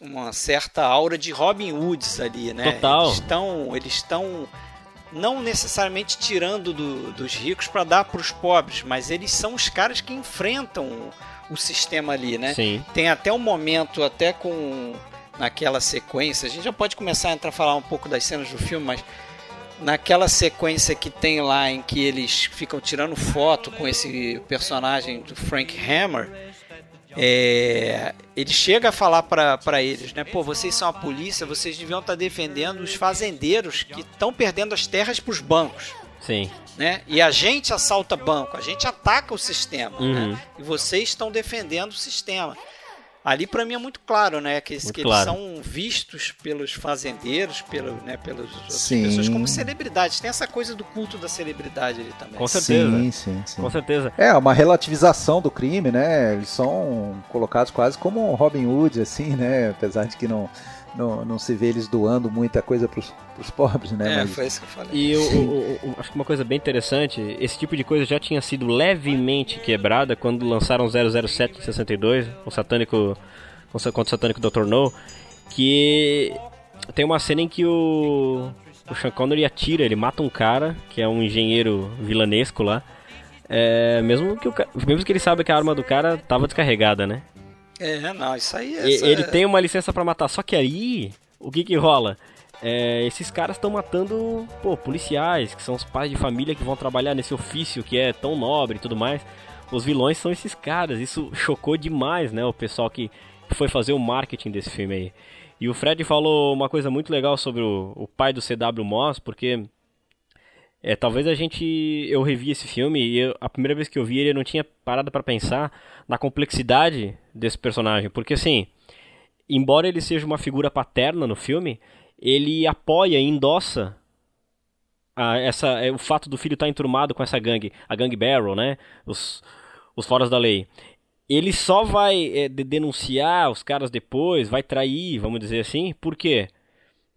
uma certa aura de Robin Hoods ali, né? Total. Eles estão, eles estão não necessariamente tirando do- dos ricos para dar para os pobres, mas eles são os caras que enfrentam o, o sistema ali, né? Sim. Tem até um momento, até com naquela sequência, a gente já pode começar a entrar a falar um pouco das cenas do filme, mas naquela sequência que tem lá em que eles ficam tirando foto com esse personagem do Frank Hammer, é, ele chega a falar para eles, né? Pô, vocês são a polícia, vocês deviam estar defendendo os fazendeiros que estão perdendo as terras para os bancos. Sim. Né? E a gente assalta banco, a gente ataca o sistema, Uhum. né? E vocês estão defendendo o sistema. Ali para mim é muito claro, né, que, eles- que claro. eles são vistos pelos fazendeiros, pelo, né, pelas pessoas como celebridades. Tem essa coisa do culto da celebridade ali também. Com certeza. Sim, sim, sim. Com certeza. É, uma relativização do crime, né? Eles são colocados quase como um Robin Hood, assim, né? Apesar de que não, não, não se vê eles doando muita coisa pros, pros pobres, né? É, Mas- foi isso que eu falei. E eu, eu- eu acho que uma coisa bem interessante, esse tipo de coisa já tinha sido levemente quebrada quando lançaram 007 em 62, o satânico, contra o satânico Dr. No, que tem uma cena em que o, o Sean Connery atira, ele mata um cara, que é um engenheiro vilanesco lá, é, mesmo, que o, mesmo que ele saiba que a arma do cara tava descarregada, né? É, não, isso aí é. Essa- Ele tem uma licença pra matar, só que aí, o que que rola? É, esses caras estão matando, pô, policiais, que são os pais de família que vão trabalhar nesse ofício que é tão nobre e tudo mais. Os vilões são esses caras, isso chocou demais, né, o pessoal que foi fazer o marketing desse filme aí. E o Fred falou uma coisa muito legal sobre o, o pai do C.W. Moss, porque É, talvez a gente. Eu revi esse filme e eu- a primeira vez que eu vi ele eu não tinha parado pra pensar na complexidade desse personagem. Porque assim, embora ele seja uma figura paterna no filme, ele apoia e endossa a- essa, é, o fato do filho estar enturmado com essa gangue, a gangue Barrel, né? Os, os foras da lei. Ele só vai é, de- denunciar os caras depois, vai trair, vamos dizer assim. Por quê?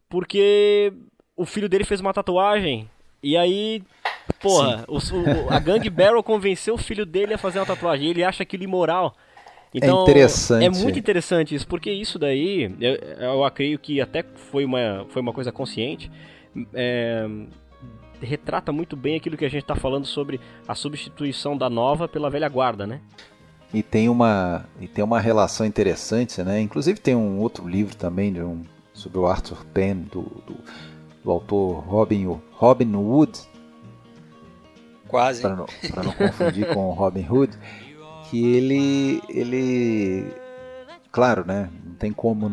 Porque o filho dele fez uma tatuagem. E aí, porra, os- o- a gangue Barrel convenceu o filho dele a fazer uma tatuagem. Ele acha aquilo imoral. Então, interessante. É muito interessante isso, porque isso daí, eu, eu creio que até foi uma, foi uma coisa consciente. é, retrata muito bem aquilo que a gente está falando sobre a substituição da nova pela velha guarda, né? E tem uma e tem uma relação interessante, né? Inclusive tem um outro livro também de um sobre o Arthur Penn do, do, do autor Robin Robin Wood, Quase. para não, pra não confundir com Robin Hood, que ele ele claro, né? Não tem como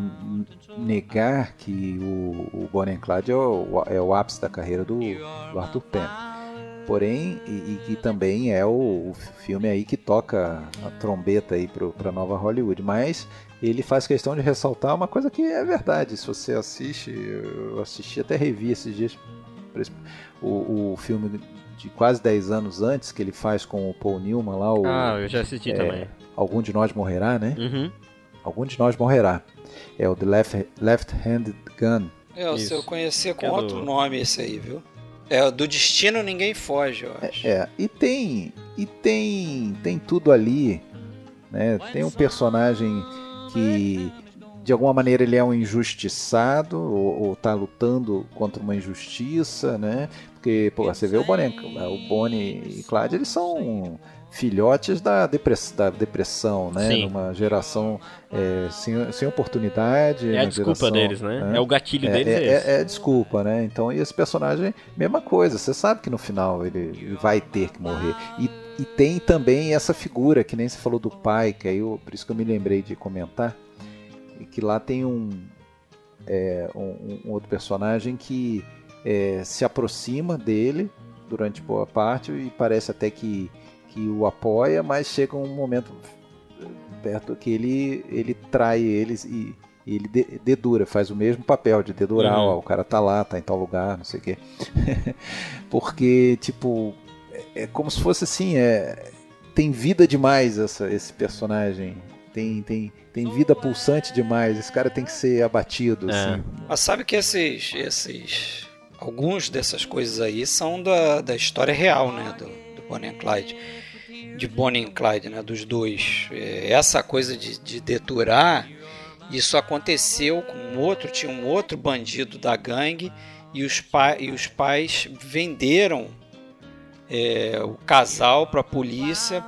negar que o, o Bonnie Clyde é o, é o ápice da carreira do, do Arthur Penn. Porém, e que também é o, o filme aí que toca a trombeta aí para nova Hollywood, mas ele faz questão de ressaltar uma coisa que é verdade. Se você assiste, eu assisti até revi esses dias o, o filme de quase 10 anos antes que ele faz com o Paul Newman lá, o Ah, eu já assisti é, também. Algum de Nós Morrerá, né? Uhum. Algum de Nós Morrerá. É o The Left, Left-Handed Gun. É, se Isso. eu conhecia Que com é do- outro nome esse aí, viu? É, o do destino ninguém foge, eu acho. É, e tem e tem tem tudo ali, né? Tem um personagem que de alguma maneira ele é um injustiçado ou, ou tá lutando contra uma injustiça, né? Porque pô, você vê o Bonnie, o Bonnie e Clyde, eles são filhotes da, depress, da depressão, né? Sim. Numa geração é, sem, sem oportunidade. É a uma desculpa geração, deles, né? É o gatilho é, deles, é, é, é- é desculpa, né? Então, e esse personagem, mesma coisa. Você sabe que no final ele, vai ter que morrer. E, e tem também essa figura, que nem você falou do pai, que aí eu, por isso que eu me lembrei de comentar, e que lá tem um, é, um, um outro personagem que é, se aproxima dele durante boa parte e parece até que, que o apoia, mas chega um momento perto que ele, ele trai eles e, e ele de- dedura, faz o mesmo papel de dedurar, Uhum. ó, o cara tá lá, tá em tal lugar, não sei o quê. Porque, tipo, é, é como se fosse assim, é, tem vida demais essa, esse personagem. Tem, tem, tem vida pulsante demais. Esse cara tem que ser abatido. É. Assim. Mas sabe que esses, esses. Alguns dessas coisas aí são da, da história real, né? Do, do Bonnie and Clyde. De Bonnie and Clyde, né? Dos dois. É, Essa coisa de, de deturar, isso aconteceu com um outro, tinha um outro bandido da gangue e os, pa, e os pais venderam é, o casal para a polícia.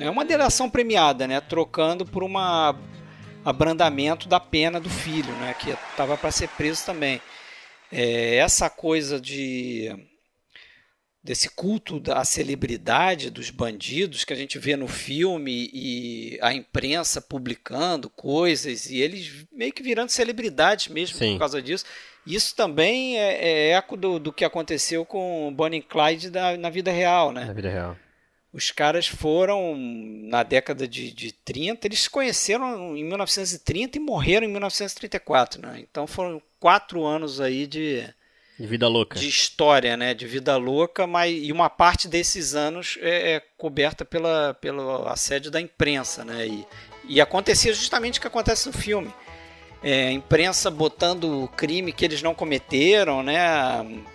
É uma delação premiada, né? Trocando por uma abrandamento da pena do filho, né? Que estava para ser preso também. É, essa coisa de desse culto da celebridade dos bandidos que a gente vê no filme e a imprensa publicando coisas e eles meio que virando celebridades mesmo Sim. por causa disso. Isso também é, é eco do, do que aconteceu com Bonnie Clyde da- na vida real, né? Na vida real. Os caras foram, na década de, de 30, eles se conheceram em 1930 e morreram em 1934, né? Então foram quatro anos aí de, De vida louca. de história, né? De vida louca, mas e uma parte desses anos é, é coberta pela, pelo assédio da imprensa, né? E, e acontecia justamente o que acontece no filme. É, a imprensa botando crime que eles não cometeram, né?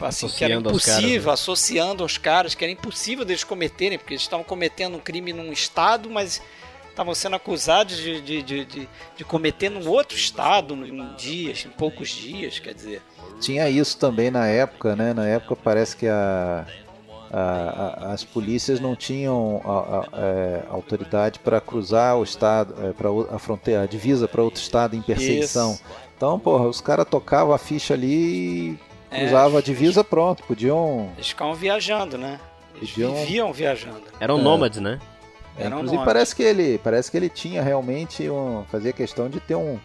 Assim, que era Associando aos caras, impossível, né? associando aos caras, que era impossível deles cometerem, porque eles estavam cometendo um crime num estado, mas estavam sendo acusados de, de, de, de, de cometer num outro estado, em dias, em poucos dias, quer dizer. Tinha isso também na época, né? Na época parece que a- as polícias não tinham a, a- é, autoridade para cruzar o estado, para a fronteira, a divisa para outro estado em perseguição. Isso. Então, porra, os caras tocavam a ficha ali, É, cruzavam a divisa, pronto, podiam. Eles ficavam viajando, né? Eles Podiam- viviam viajando. Eram É. nômades, né? Eram Inclusive nômades. parece que ele, parece que ele tinha realmente um, fazia questão de ter um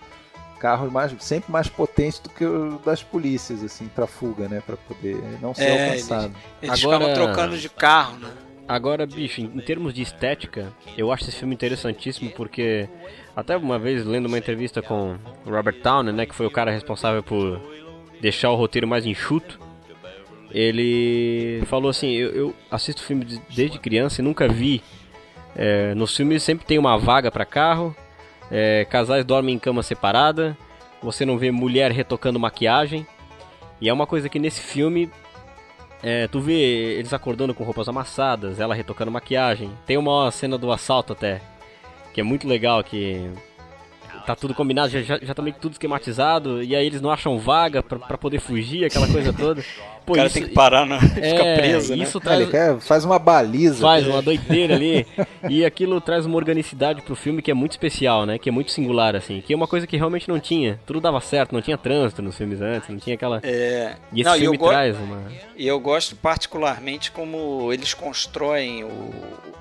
carros mais, sempre mais potentes do que os das polícias, assim, pra fuga, né? Pra poder não ser É, alcançado. Eles Agora- ficavam trocando de carro, né? Agora, bicho, em termos de estética, eu acho esse filme interessantíssimo porque até uma vez lendo uma entrevista com o Robert Towner, né, que foi o cara responsável por deixar o roteiro mais enxuto, ele falou assim, eu, eu assisto filme de- desde criança e nunca vi é, nos filmes sempre tem uma vaga pra carro, é, casais dormem em cama separada, você não vê mulher retocando maquiagem. E é uma coisa que nesse filme é, tu vê eles acordando com roupas amassadas, ela retocando maquiagem. Tem uma cena do assalto até, que é muito legal, que tá tudo combinado, já, já, já tá meio que tudo esquematizado, e aí eles não acham vaga pra poder fugir, aquela coisa toda. Pô, o cara isso- tem que parar, não. Fica é, preso, né? Isso Ah, traz, ele quer, faz uma baliza. faz uma doideira ali. E aquilo traz uma organicidade pro filme que é muito especial, né? Que é muito singular, assim. Que é uma coisa que realmente não tinha. Tudo dava certo, não tinha trânsito nos filmes antes, não tinha aquela. É... E esse Não, e filme eu go- traz uma. E eu gosto particularmente como eles constroem o-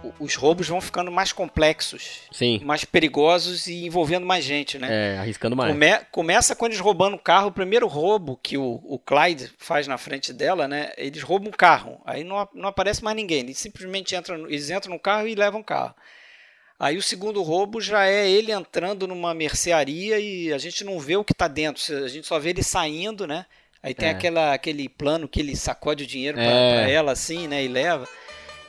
o- os roubos vão ficando mais complexos, Sim. mais perigosos e envolvendo mais gente, né? É, arriscando mais. Come- começa quando eles roubando o carro. O primeiro roubo que o, o Clyde faz na frente dela, né? Eles roubam o carro. Aí não, não aparece mais ninguém. Eles simplesmente entram, eles entram no carro e levam o carro. Aí o segundo roubo já é ele entrando numa mercearia e a gente não vê o que está dentro. A gente só vê ele saindo, né? Aí tem É. aquela, aquele plano que ele sacode o dinheiro para É. ela assim, né? E leva.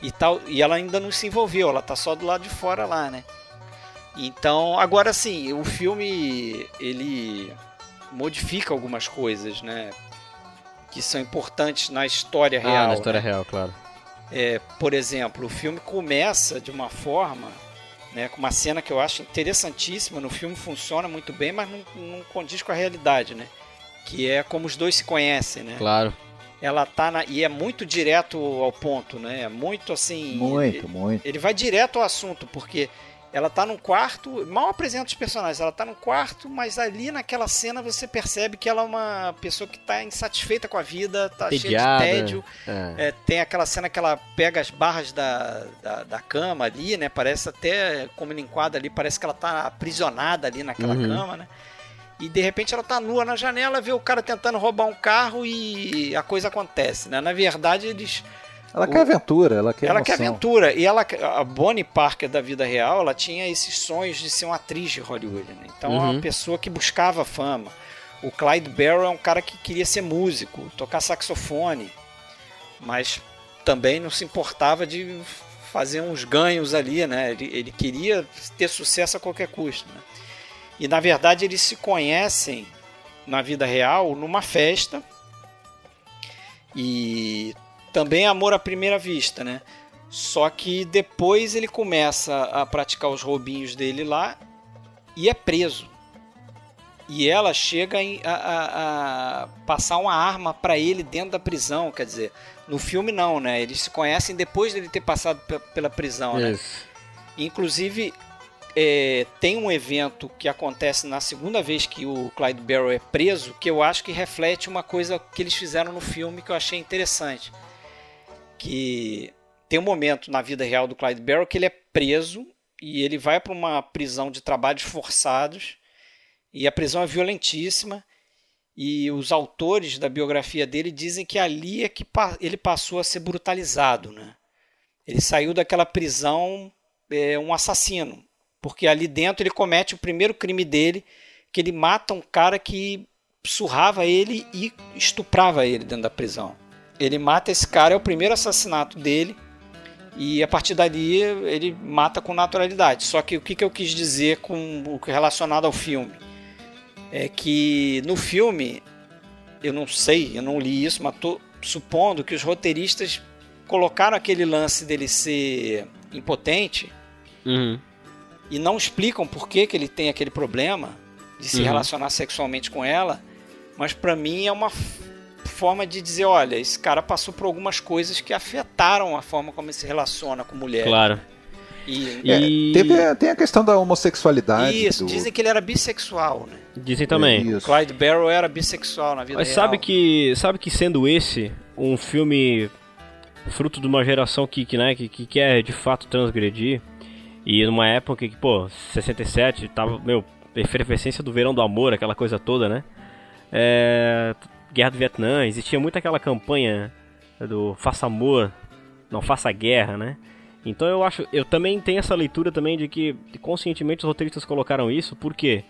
E, tal, e ela ainda não se envolveu, ela tá só do lado de fora lá, né? Então, agora sim, o filme ele modifica algumas coisas, né? Que são importantes na história real. ah, na história né? real, claro. É, por exemplo, o filme começa de uma forma, né, com uma cena que eu acho interessantíssima. No filme funciona muito bem, mas não, não condiz com a realidade, né? Que é como os dois se conhecem, né? Claro. Ela tá na, e é muito direto ao ponto, né? É muito assim. Muito, muito. Ele vai direto ao assunto, porque ela tá num quarto, mal apresenta os personagens, ela tá num quarto, mas ali naquela cena você percebe que ela é uma pessoa que tá insatisfeita com a vida, tá Tediada. cheia de tédio. É. É, tem aquela cena que ela pega as barras da, da, da cama ali, né? Parece até, como ele enquadra ali, parece que ela tá aprisionada ali naquela Uhum. cama, né? E de repente ela tá nua na janela, vê o cara tentando roubar um carro e a coisa acontece, né? Na verdade, eles Ela O- quer aventura, ela quer ela emoção. quer aventura. E ela, a Bonnie Parker da vida real, ela tinha esses sonhos de ser uma atriz de Hollywood. Né? Então é Uhum. uma pessoa que buscava fama. O Clyde Barrow é um cara que queria ser músico, tocar saxofone, mas também não se importava de fazer uns ganhos ali, né? Ele, ele queria ter sucesso a qualquer custo. Né? E na verdade eles se conhecem na vida real numa festa e também é amor à primeira vista, né? Só que depois ele começa a praticar os roubinhos dele lá e é preso. E ela chega a, a- a passar uma arma para ele dentro da prisão, quer dizer, no filme não, né? Eles se conhecem depois dele ter passado pe- pela prisão, né? Isso. Inclusive, é, tem um evento que acontece na segunda vez que o Clyde Barrow é preso, que eu acho que reflete uma coisa que eles fizeram no filme que eu achei interessante. Que tem um momento na vida real do Clyde Barrow que ele é preso e ele vai para uma prisão de trabalhos forçados e a prisão é violentíssima e os autores da biografia dele dizem que ali é que ele passou a ser brutalizado, né? Ele saiu daquela prisão é, um assassino, porque ali dentro ele comete o primeiro crime dele, que ele mata um cara que surrava ele e estuprava ele dentro da prisão. Ele mata esse cara, é o primeiro assassinato dele, e a partir dali ele mata com naturalidade. Só que o que, que eu quis dizer com o que relacionado ao filme? É que no filme, eu não sei, eu não li isso, mas estou supondo que os roteiristas colocaram aquele lance dele ser impotente Uhum. e não explicam por que, que ele tem aquele problema de se Uhum. relacionar sexualmente com ela, mas pra mim é uma forma de dizer, olha, esse cara passou por algumas coisas que afetaram a forma como ele se relaciona com mulher. Claro. E, É, E teve, tem a questão da homossexualidade. isso, do... dizem que ele era bissexual, né? dizem também. Isso. Clyde Barrow era bissexual na vida Mas real. sabe que, sabe que sendo esse um filme fruto de uma geração que, que, né, que, que quer de fato transgredir e numa época que, pô, 67 tava, meu, efervescência do verão do amor, aquela coisa toda, né? É, guerra do Vietnã, existia muito aquela campanha do faça amor, não faça guerra, né? Então eu acho, eu também tenho essa leitura também de que conscientemente os roteiristas colocaram isso, porque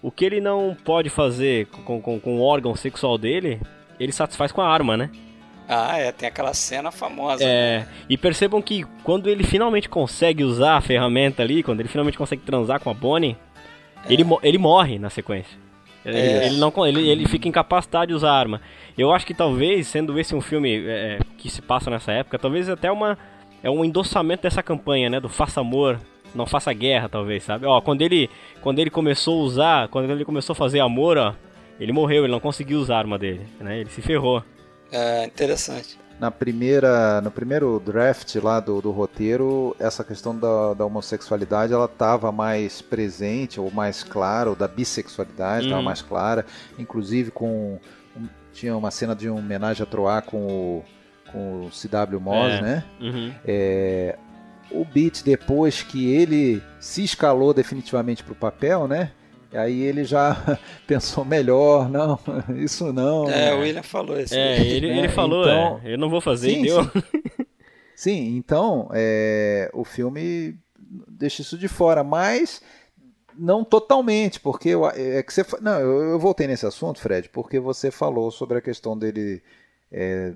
o que ele não pode fazer com, com, com o órgão sexual dele, ele satisfaz com a arma, né? Ah, é, tem aquela cena famosa. É, né? e percebam que quando ele finalmente consegue usar a ferramenta ali, quando ele finalmente consegue transar com a Bonnie, é. ele, ele morre na sequência. Ele, é. ele, não, ele, ele fica incapacitado de usar arma. Eu acho que talvez, sendo esse um filme é, que se passa nessa época, talvez até uma é um endossamento dessa campanha, né, do faça amor, não faça guerra, talvez, sabe? Ó, quando ele quando ele começou a usar, quando ele começou a fazer amor, ó, ele morreu, ele não conseguiu usar a arma dele, né? Ele se ferrou. É, interessante. Na primeira, no primeiro draft lá do, do roteiro, essa questão da, da homossexualidade ela estava mais presente ou mais clara, ou da bissexualidade estava uhum. mais clara, inclusive com tinha uma cena de homenagem a Troar com o, com o C.W. Moss, é. né? Uhum. É, o Beat depois que ele se escalou definitivamente para o papel, né? Aí ele já pensou melhor, não, isso não. É, o William falou isso. É, ele, ele falou, então, é, eu não vou fazer, sim, deu. Sim, sim então é, o filme deixa isso de fora, mas não totalmente, porque eu, é que você não, eu, eu, voltei nesse assunto, Fred, porque você falou sobre a questão dele é,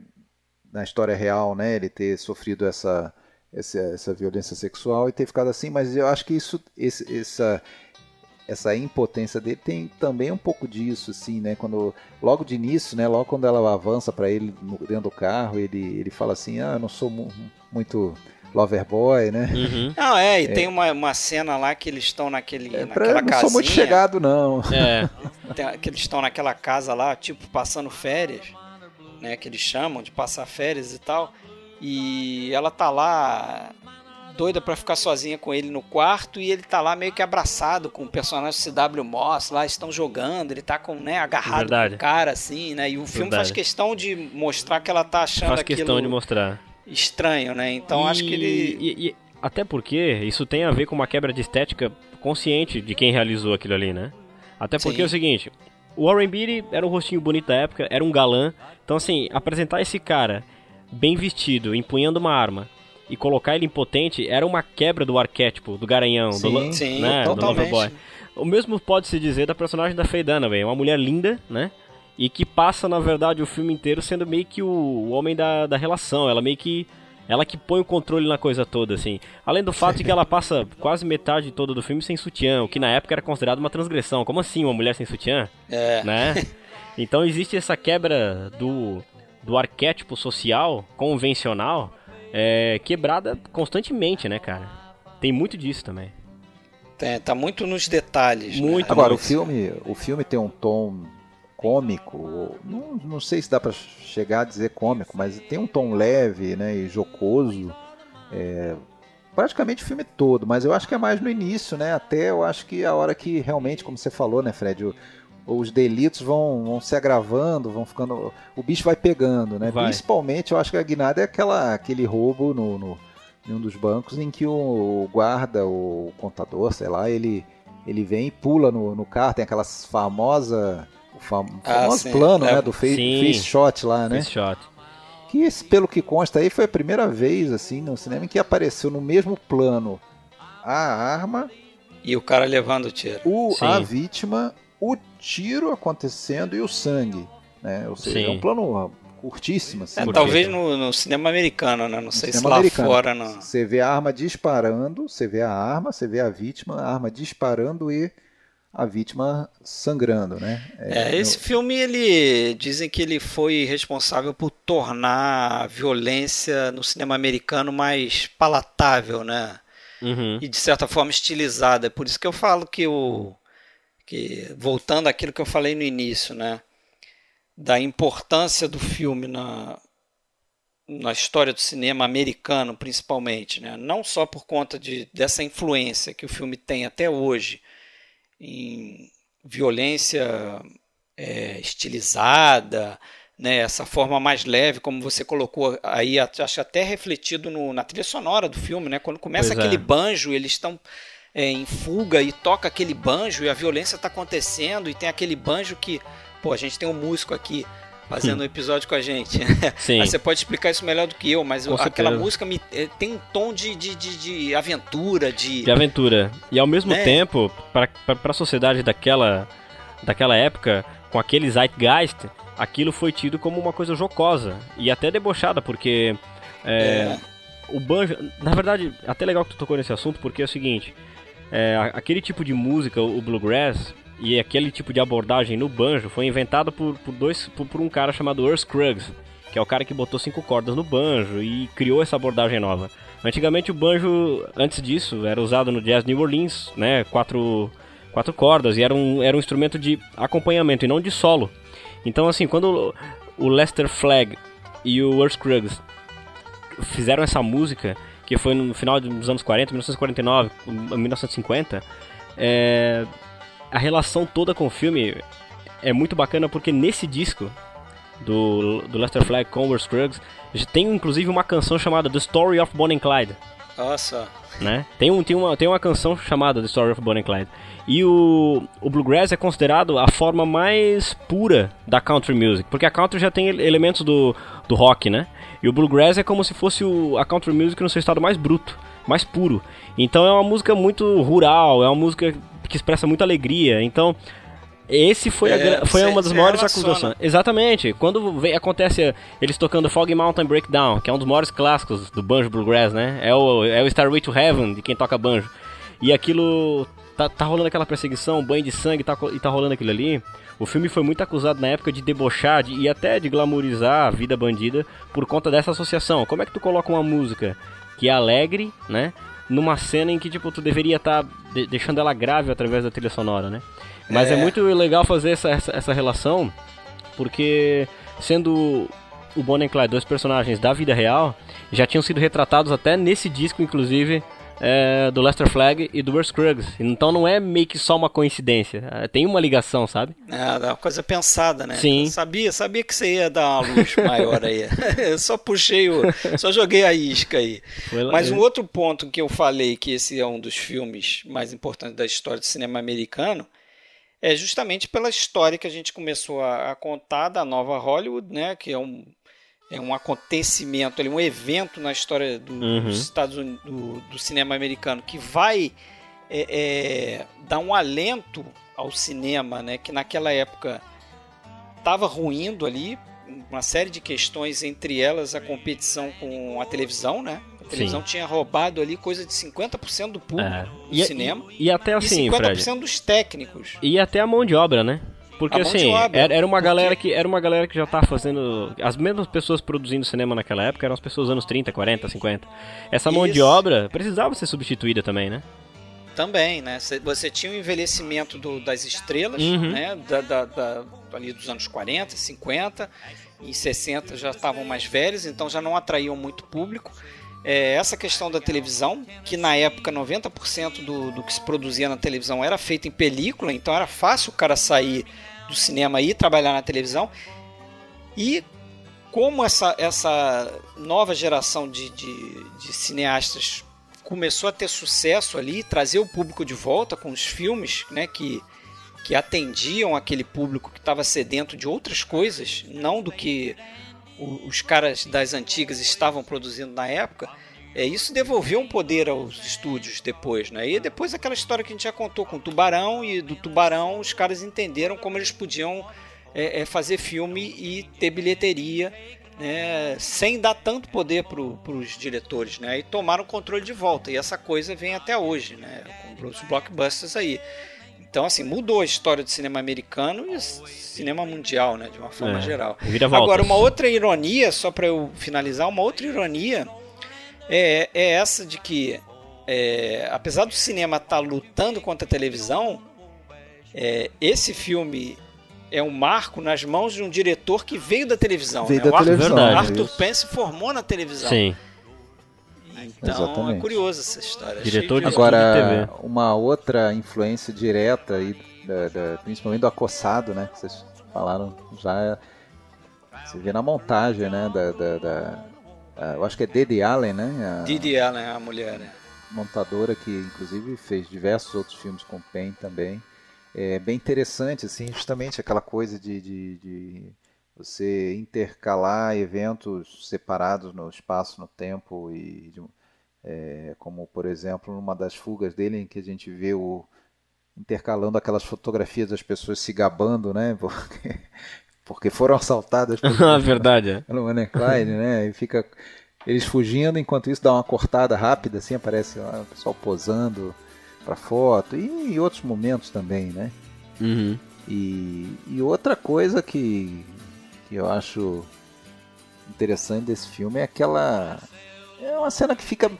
na história real, né, ele ter sofrido essa, essa, essa violência sexual e ter ficado assim, mas eu acho que isso esse, essa essa impotência dele tem também um pouco disso, assim, né? Quando logo de início, né? Logo quando ela avança para ele no, dentro do carro, ele, ele fala assim, ah, eu não sou mu muito lover boy, né? Uhum. Não, é, e é. tem uma, uma cena lá que eles estão naquele, é, naquela não sou muito chegado, não. É. Tem, que eles estão naquela casa lá, tipo, passando férias, né? Que eles chamam de passar férias e tal. E ela tá lá doida para ficar sozinha com ele no quarto e ele tá lá meio que abraçado com o personagem CW Moss, lá estão jogando, ele tá com, né, agarrado Verdade. com o cara assim, né? E o filme Verdade. faz questão de mostrar que ela tá achando faz questão de mostrar estranho, né? Então e, acho que ele e, e, até porque isso tem a ver com uma quebra de estética consciente de quem realizou aquilo ali, né? Até porque Sim. é o seguinte, o Warren Beatty era um rostinho bonito da época, era um galã. Então assim, apresentar esse cara bem vestido, empunhando uma arma, e colocar ele impotente era uma quebra do arquétipo do garanhão, sim, do, sim, né, do Loverboy. O mesmo pode se dizer da personagem da Faye Dunaway, uma mulher linda, né? E que passa, na verdade, o filme inteiro sendo meio que o, o homem da, da relação. Ela meio que ela que põe o controle na coisa toda, assim. Além do fato de que ela passa quase metade toda do filme sem sutiã, o que na época era considerado uma transgressão. Como assim, uma mulher sem sutiã? É. Né? Então existe essa quebra do, do arquétipo social convencional é, quebrada constantemente, né, cara? Tem muito disso também. Tem, tá muito nos detalhes. Né? Muito. Né? Agora muito. o filme, o filme tem um tom cômico, não, não sei se dá para chegar a dizer cômico, mas tem um tom leve, né, e jocoso. É, praticamente o filme todo, mas eu acho que é mais no início, né? Até eu acho que a hora que realmente, como você falou, né, Fred, o, os delitos vão, vão se agravando, vão ficando. O bicho vai pegando, né? Vai. Principalmente, eu acho que a guinada é aquela, aquele roubo no, no, em um dos bancos em que o guarda, o contador, sei lá, ele, ele vem e pula no, no carro, tem aquelas famosa. O fam, ah, famoso plano, é, né? Do face, face shot lá, né? Face shot. Que, pelo que consta aí, foi a primeira vez, assim, no cinema em que apareceu no mesmo plano a arma. E o cara levando o tiro. O, a vítima o tiro acontecendo e o sangue. Né? Ou seja, Sim. é um plano curtíssimo. Assim, é, talvez no, no, cinema americano, né? Não no sei se lá americano. fora não. Você vê a arma disparando, você vê a arma, você vê a vítima, a arma disparando e a vítima sangrando, né? É, é esse no... filme ele dizem que ele foi responsável por tornar a violência no cinema americano mais palatável, né? Uhum. E de certa forma estilizada. É por isso que eu falo que o que voltando àquilo que eu falei no início, né, da importância do filme na, na história do cinema americano, principalmente, né, não só por conta de, dessa influência que o filme tem até hoje em violência é, estilizada, né, essa forma mais leve, como você colocou aí, acho até refletido no, na trilha sonora do filme, né, quando começa pois aquele é. banjo, eles estão é, em fuga e toca aquele banjo e a violência está acontecendo e tem aquele banjo que, pô, a gente tem um músico aqui fazendo um episódio com a gente. Sim. Aí você pode explicar isso melhor do que eu, mas aquela música me, é, tem um tom de, de, de, de aventura, de. de aventura. E ao mesmo Né? tempo, para a sociedade daquela, daquela época, com aquele zeitgeist, aquilo foi tido como uma coisa jocosa e até debochada, porque é, o banjo. Na verdade, até legal que tu tocou nesse assunto, porque é o seguinte: é, aquele tipo de música, o bluegrass, e aquele tipo de abordagem no banjo foi inventado por, por, dois, por, por um cara chamado Earl Scruggs, que é o cara que botou cinco cordas no banjo e criou essa abordagem nova. Antigamente o banjo, antes disso, era usado no jazz New Orleans, né, quatro, quatro cordas, e era um, era um instrumento de acompanhamento e não de solo. Então assim, quando o Lester Flagg e o Earl Scruggs fizeram essa música, que foi no final dos anos 40, 1949, 1950, é, a relação toda com o filme é muito bacana porque nesse disco do, do Lester Flagg com Earl Scruggs tem inclusive uma canção chamada The Story of Bonnie and Clyde Nossa. né? Tem, um, tem, uma, tem uma canção chamada The Story of Bonnie and Clyde. E o, o Bluegrass é considerado a forma mais pura da country music, porque a country já tem ele- elementos do, do rock, né? E o Bluegrass é como se fosse o, a country music no seu estado mais bruto, mais puro. Então é uma música muito rural, é uma música que expressa muita alegria. Então esse foi, a É, gra- foi uma das maiores relaciona. acusações. Exatamente. Quando vem, acontece eles tocando Fog Mountain Breakdown, que é um dos maiores clássicos do banjo bluegrass, né? É o, é o Starway to Heaven de quem toca banjo. E aquilo tá, tá rolando aquela perseguição, banho de sangue tá, e tá rolando aquilo ali. O filme foi muito acusado na época de debochar de, e até de glamourizar a vida bandida por conta dessa associação. Como é que tu coloca uma música que é alegre, né? Numa cena em que tipo tu deveria estar deixando ela grave através da trilha sonora, né? Mas é, É. muito legal fazer essa, essa, essa relação, porque sendo o Bonnie e Clyde dois personagens da vida real, já tinham sido retratados até nesse disco, inclusive, é, do Lester Flagg e do Earl Scruggs. Então não é meio que só uma coincidência, é, tem uma ligação, sabe? É, dá uma coisa pensada, né? Sim. Eu sabia, sabia que você ia dar uma luz maior aí. Eu só puxei o. Só joguei a isca aí. Mas um outro ponto que eu falei que esse é um dos filmes mais importantes da história do cinema americano é justamente pela história que a gente começou a, a contar da nova Hollywood, né? Que é um, é um acontecimento, ali, um evento na história do- Uhum. dos Estados Unidos, do, do cinema americano que vai é, é, dar um alento ao cinema, né? Que naquela época estava ruindo ali uma série de questões, entre elas a competição com a televisão, né? A televisão tinha roubado ali coisa de 50% do público É. do E, cinema e, e até assim, e Fred. 50% dos técnicos. E até a mão de obra, né? Porque A de assim, obra, era, era uma porque- galera que era uma galera que já tá fazendo as mesmas pessoas produzindo cinema naquela época eram as pessoas dos anos 30, 40, 50. Essa mão de Isso. obra precisava ser substituída também, né? Também, né? Cê- Você tinha o envelhecimento do- das estrelas, Uhum. né? Da, da- da- ali dos anos 40, 50 e 60 já estavam mais velhos, então já não atraíam muito público. É, essa questão da televisão, que na época 90% do, do que se produzia na televisão era feito em película, então era fácil o cara sair do cinema e trabalhar na televisão. E como essa, essa nova geração de, de, de cineastas começou a ter sucesso ali, trazer o público de volta com os filmes né, que, que atendiam aquele público que estava sedento de outras coisas, não do que os caras das antigas estavam produzindo na época, é, isso devolveu um poder aos estúdios depois. Né? E depois aquela história que a gente já contou com o Tubarão, e do Tubarão os caras entenderam como eles podiam é, é, fazer filme e ter bilheteria né, sem dar tanto poder para os diretores, né, e tomaram o controle de volta. E essa coisa vem até hoje, né, com os blockbusters aí. Então, assim, mudou a história do cinema americano e o cinema mundial, né, de uma forma É, geral. Agora, uma outra ironia, só para eu finalizar, uma outra ironia é, é essa de que, é, apesar do cinema estar lutando contra a televisão, é, esse filme é um marco nas mãos de um diretor que veio da televisão. Veio né? da o Arthur, televisão, Verdade. Arthur isso. Pence formou na televisão. Sim. Então Exatamente. é curioso essa história. Diretor de Agora, uma outra influência direta, aí, da- da- principalmente do acossado, né? Que vocês falaram já. Você vê na montagem, né? Da, da- da- a- eu acho que é Dede Allen, né? A, Didi Allen, a mulher, né? montadora que inclusive fez diversos outros filmes com Pen também. É bem interessante, assim, justamente aquela coisa de, de, de você intercalar eventos separados no espaço, no tempo e de, é, como por exemplo numa das fugas dele em que a gente vê o intercalando aquelas fotografias das pessoas se gabando, né? Porque, porque foram assaltadas por, ah, verdade, é. pelo Clyde, né? E fica eles fugindo, enquanto isso dá uma cortada rápida, assim, aparece o pessoal posando para foto e, e, outros momentos também, né? Uhum. E, e outra coisa que, que eu acho interessante desse filme é aquela. É uma cena que fica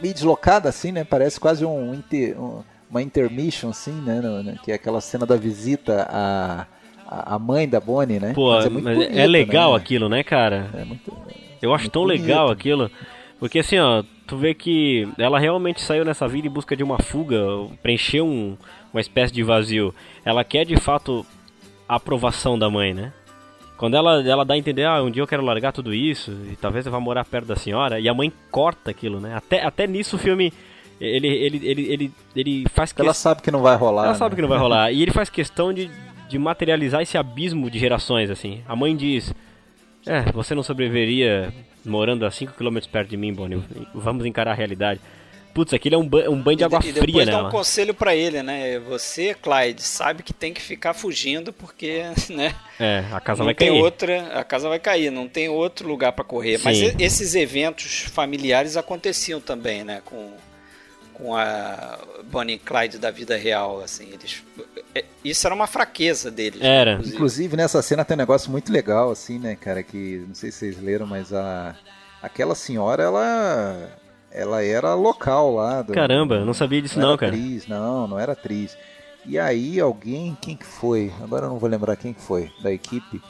meio deslocada, assim, né? Parece quase um, inter, um uma intermission, assim, né? Que é aquela cena da visita à, à mãe da Bonnie, né? Pô, mas é, mas bonito, é legal né? aquilo, né, cara? É muito, Eu acho tão bonito. legal aquilo. Porque assim, ó, tu vê que ela realmente saiu nessa vida em busca de uma fuga, preencher um, uma espécie de vazio. Ela quer de fato a aprovação da mãe, né? Quando ela, ela dá a entender, ah, um dia eu quero largar tudo isso, e talvez eu vá morar perto da senhora, e a mãe corta aquilo, né? Até, até nisso o filme ele, ele, ele, ele, ele faz que... Ela sabe que não vai rolar. Ela né? sabe que não vai rolar. E ele faz questão de, de materializar esse abismo de gerações, assim. A mãe diz: É, você não sobreviveria morando a 5km perto de mim, Bonnie. Vamos encarar a realidade. Putz, aquilo é um, ba um banho de água e, fria, né? depois dá um conselho para ele, né? Você, Clyde, sabe que tem que ficar fugindo porque, né? É, a casa não vai tem cair. outra, a casa vai cair, não tem outro lugar para correr. Sim. Mas esses eventos familiares aconteciam também, né? Com com a Bonnie e Clyde da vida real, assim, eles é, isso era uma fraqueza deles. Né, era. Inclusive. inclusive. nessa cena tem um negócio muito legal assim, né, cara, que não sei se vocês leram, mas a aquela senhora ela ela era local lá. Do, Caramba, não sabia disso não, não cara. Atriz, não, não era atriz. E aí alguém, quem que foi? Agora eu não vou lembrar quem que foi da equipe.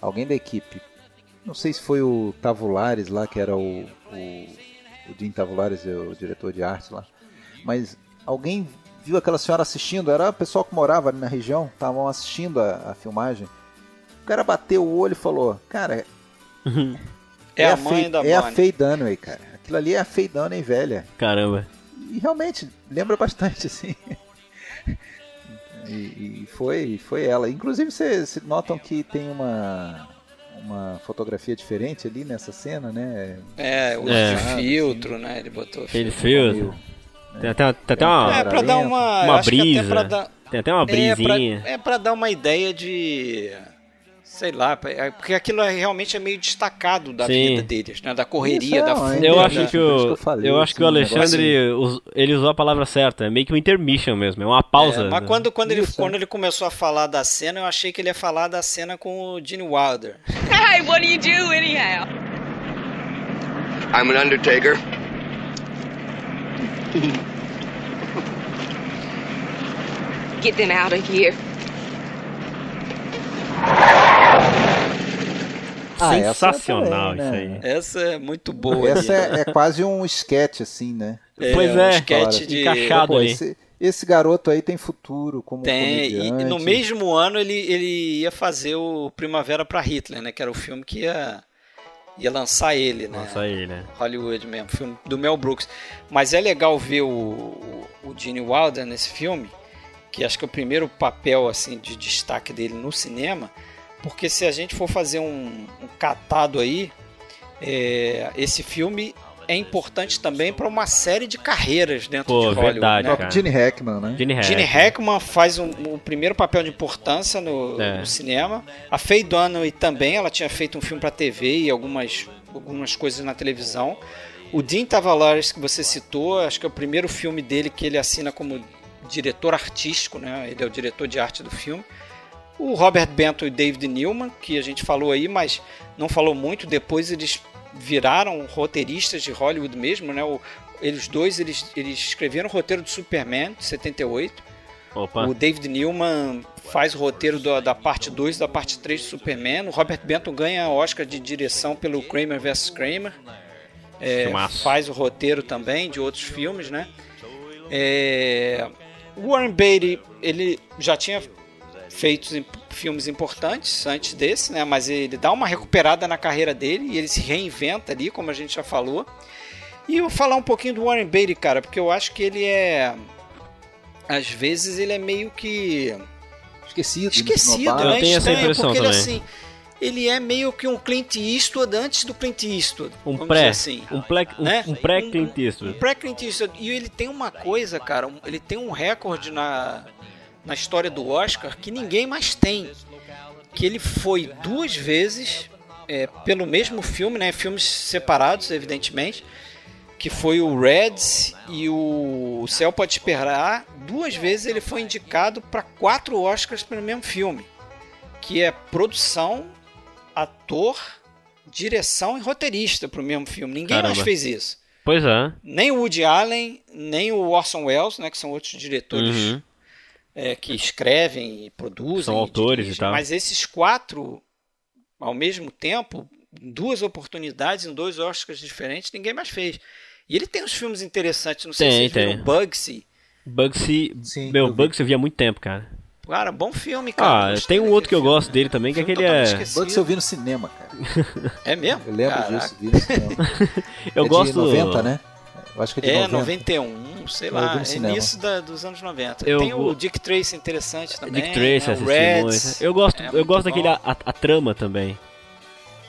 Alguém da equipe. Não sei se foi o Tavulares lá, que era o, o o Jim Tavulares, o diretor de arte lá. Mas alguém viu aquela senhora assistindo, era o pessoal que morava ali na região, estavam assistindo a, a, filmagem. O cara bateu o olho e falou: Cara, é, é, a mãe Faye, da É a Faye Dunaway, cara. Aquilo ali é a Faye Dunaway velha. Caramba. E realmente, lembra bastante, assim. e, e, foi, foi ela. Inclusive, vocês notam que tem uma uma fotografia diferente ali nessa cena, né? É, o é. filtro, né? Ele botou filtro. filtro. Tem até, tem até uma, é, pra dar uma, uma brisa. Dar, tem até uma brisinha. É pra, é pra dar uma ideia de sei lá, é, porque aquilo é, realmente é meio destacado da Sim. vida deles, né? Da correria, Isso da fuga. Eu acho que o, eu, falei, eu, acho que o Alexandre assim. ele usou a palavra certa, é meio que um intermission mesmo, é uma pausa. É, mas né? quando, quando, ele, quando ele começou a falar da cena, eu achei que ele ia falar da cena com o Gene Wilder. Hey, what do you do anyhow? I'm an undertaker. Get them out of here. Ah, Sensacional também, né? isso aí. Essa é muito boa. Essa é, é, quase um sketch, assim, né? É, pois é, um sketch de... encaixado Pô, esse, esse, garoto aí tem futuro como tem, comediante. E no mesmo ano ele, ele ia fazer o Primavera para Hitler, né? Que era o filme que ia, ia lançar ele, né? Lançar ele, né? Hollywood mesmo, filme do Mel Brooks. Mas é legal ver o, o, o Gene Wilder nesse filme, que acho que é o primeiro papel assim de destaque dele no cinema porque se a gente for fazer um, um catado aí, é, esse filme é importante também para uma série de carreiras dentro Pô, de Hollywood. Verdade, né? Cara. Gene Hackman, né? Gene, Gene Hackman faz um, o primeiro papel de importância no, é. no, cinema. A Faye Dunaway também, ela tinha feito um filme para TV e algumas, algumas coisas na televisão. O Dean Tavalares, que você citou, acho que é o primeiro filme dele que ele assina como diretor artístico, né? Ele é o diretor de arte do filme. O Robert Benton e David Newman, que a gente falou aí, mas não falou muito. Depois eles viraram roteiristas de Hollywood mesmo, né? O, eles dois eles, eles escreveram o roteiro do Superman de 78. Opa. O David Newman faz o roteiro da, da parte 2 e da parte 3 do Superman. O Robert Benton ganha Oscar de direção pelo Kramer vs. Kramer. É, faz o roteiro também de outros filmes, né? É, o Warren Beatty, ele já tinha feitos em filmes importantes antes desse, né? Mas ele dá uma recuperada na carreira dele e ele se reinventa ali, como a gente já falou. E eu vou falar um pouquinho do Warren Beatty, cara, porque eu acho que ele é. Às vezes ele é meio que. Esquecido. Esquecido, esnobado. né? Eu tenho essa impressão porque ele também. assim. Ele é meio que um Clint Eastwood antes do Clint Eastwood. Um vamos pré, dizer assim. um pré, um, né? um pré Clint Um Eastwood. pré-Clint Eastwood. E ele tem uma coisa, cara, ele tem um recorde na, na história do Oscar que ninguém mais tem. Que ele foi duas vezes é, pelo mesmo filme, né? Filmes separados, evidentemente. Que foi o Reds e o O Céu Pode Esperar. Duas vezes ele foi indicado para quatro Oscars pelo mesmo filme. Que é produção, ator, direção e roteirista para o mesmo filme. Ninguém mais Caramba. fez isso Pois é. nem o Woody Allen, nem o Orson Welles, né, que são outros diretores Uhum. É, que escrevem e produzem. São e autores dirigem, e tal. Mas esses quatro, ao mesmo tempo, em duas oportunidades, em dois Oscars diferentes, ninguém mais fez. E ele tem uns filmes interessantes, não sei Tem, se vocês viram tem. Bugsy. Bugsy. Sim, meu, eu vi. Bugsy eu vi há muito tempo, cara. Cara, bom filme, cara. Ah, tem um outro que eu daquele gosto filme. dele também, que é Filme aquele é. totalmente esquecido. Bugs eu vi no cinema, cara. É mesmo? Eu lembro Caraca. disso, vi no cinema. Eu é gosto. de 90, né? Eu acho que é de É, 90. 91, sei Eu lá, cinema. início da- dos anos 90. Eu tem vou- o Dick Tracy interessante também. Dick Tracy, né? o assisti Reds. muito. Eu gosto, é eu gosto daquele a, a- a trama também.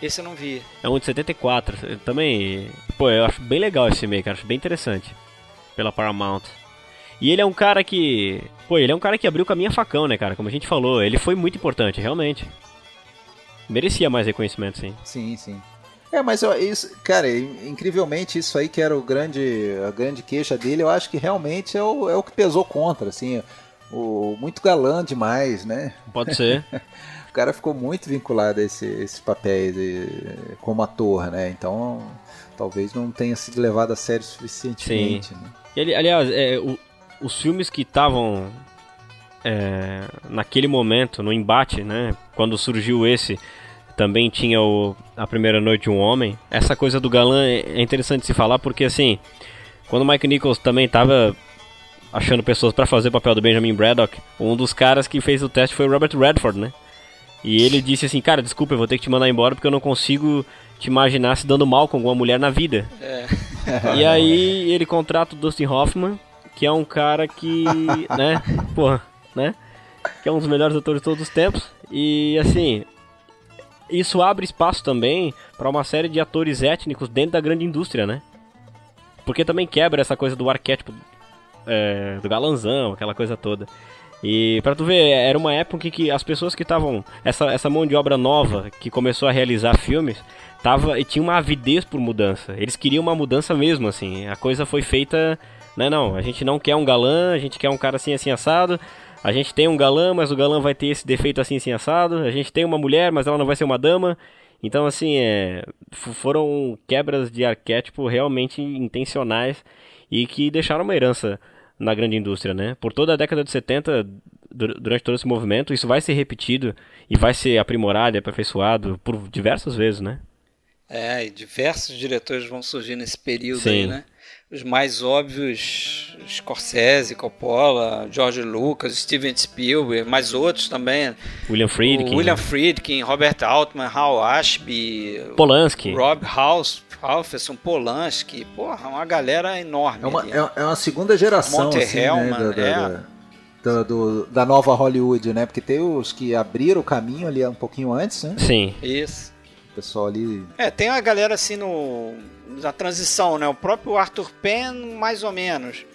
Esse eu não vi. É um de 74. eu Também. Pô, eu acho bem legal esse filme, cara. Acho bem interessante. Pela Paramount. E ele é um cara que. Pô, ele é um cara que abriu o caminho a facão, né, cara? Como a gente falou. Ele foi muito importante, realmente. Merecia mais reconhecimento, sim. Sim, sim. É, mas eu- isso, cara, in- incrivelmente isso aí que era o grande, a grande queixa dele, eu acho que realmente é o, é o que pesou contra, assim, o muito galã demais, né? Pode ser. O cara ficou muito vinculado a esse, esses papéis de- como ator, né? Então, talvez não tenha sido levado a sério suficientemente. Né? E, ali- aliás, é, o- os filmes que estavam é, naquele momento, no embate, né? Quando surgiu esse, também tinha o A Primeira Noite de um Homem. Essa coisa do galã é é interessante se falar porque, assim, quando o Mike Nichols também tava achando pessoas pra fazer o papel do Benjamin Braddock, um dos caras que fez o teste foi o Robert Redford, né? E ele disse assim, cara, desculpa, eu vou ter que te mandar embora porque eu não consigo te imaginar se dando mal com alguma mulher na vida. E aí ele contrata o Dustin Hoffman, que é um cara que, né, porra, né, que é um dos melhores atores de todos os tempos. E assim, isso abre espaço também para uma série de atores étnicos dentro da grande indústria, né? Porque também quebra essa coisa do arquétipo é, do galanzão, aquela coisa toda. E pra tu ver, era uma época em que as pessoas que estavam. Essa, essa mão de obra nova que começou a realizar filmes tava, e tinha uma avidez por mudança. Eles queriam uma mudança mesmo, assim. A coisa foi feita. Né, não, a gente não quer um galã, a gente quer um cara assim, assim, assado. A gente tem um galã, mas o galã vai ter esse defeito assim, assim, assado. A gente tem uma mulher, mas ela não vai ser uma dama. Então, assim, é, foram quebras de arquétipo realmente intencionais e que deixaram uma herança na grande indústria, né? Por toda a década de 70, dur- durante todo esse movimento, isso vai ser repetido e vai ser aprimorado e aperfeiçoado por diversas vezes, né? É, e diversos diretores vão surgir nesse período Sim. aí, né? Os mais óbvios, Scorsese, Coppola, George Lucas, Steven Spielberg, mas outros também. William Friedkin, o William Friedkin, Robert Altman, Hal Ashby, Polanski. Rob House, Halferson, Polanski, porra, uma galera enorme. É uma, ali. é, é uma segunda geração Monte assim, né, Hellman, da, da, é. da- da- do- da nova Hollywood, né? Porque tem os que abriram o caminho ali um pouquinho antes, né? Sim. Isso. Pessoal ali. É, tem a galera assim no na transição, né? O próprio Arthur Penn, mais ou menos.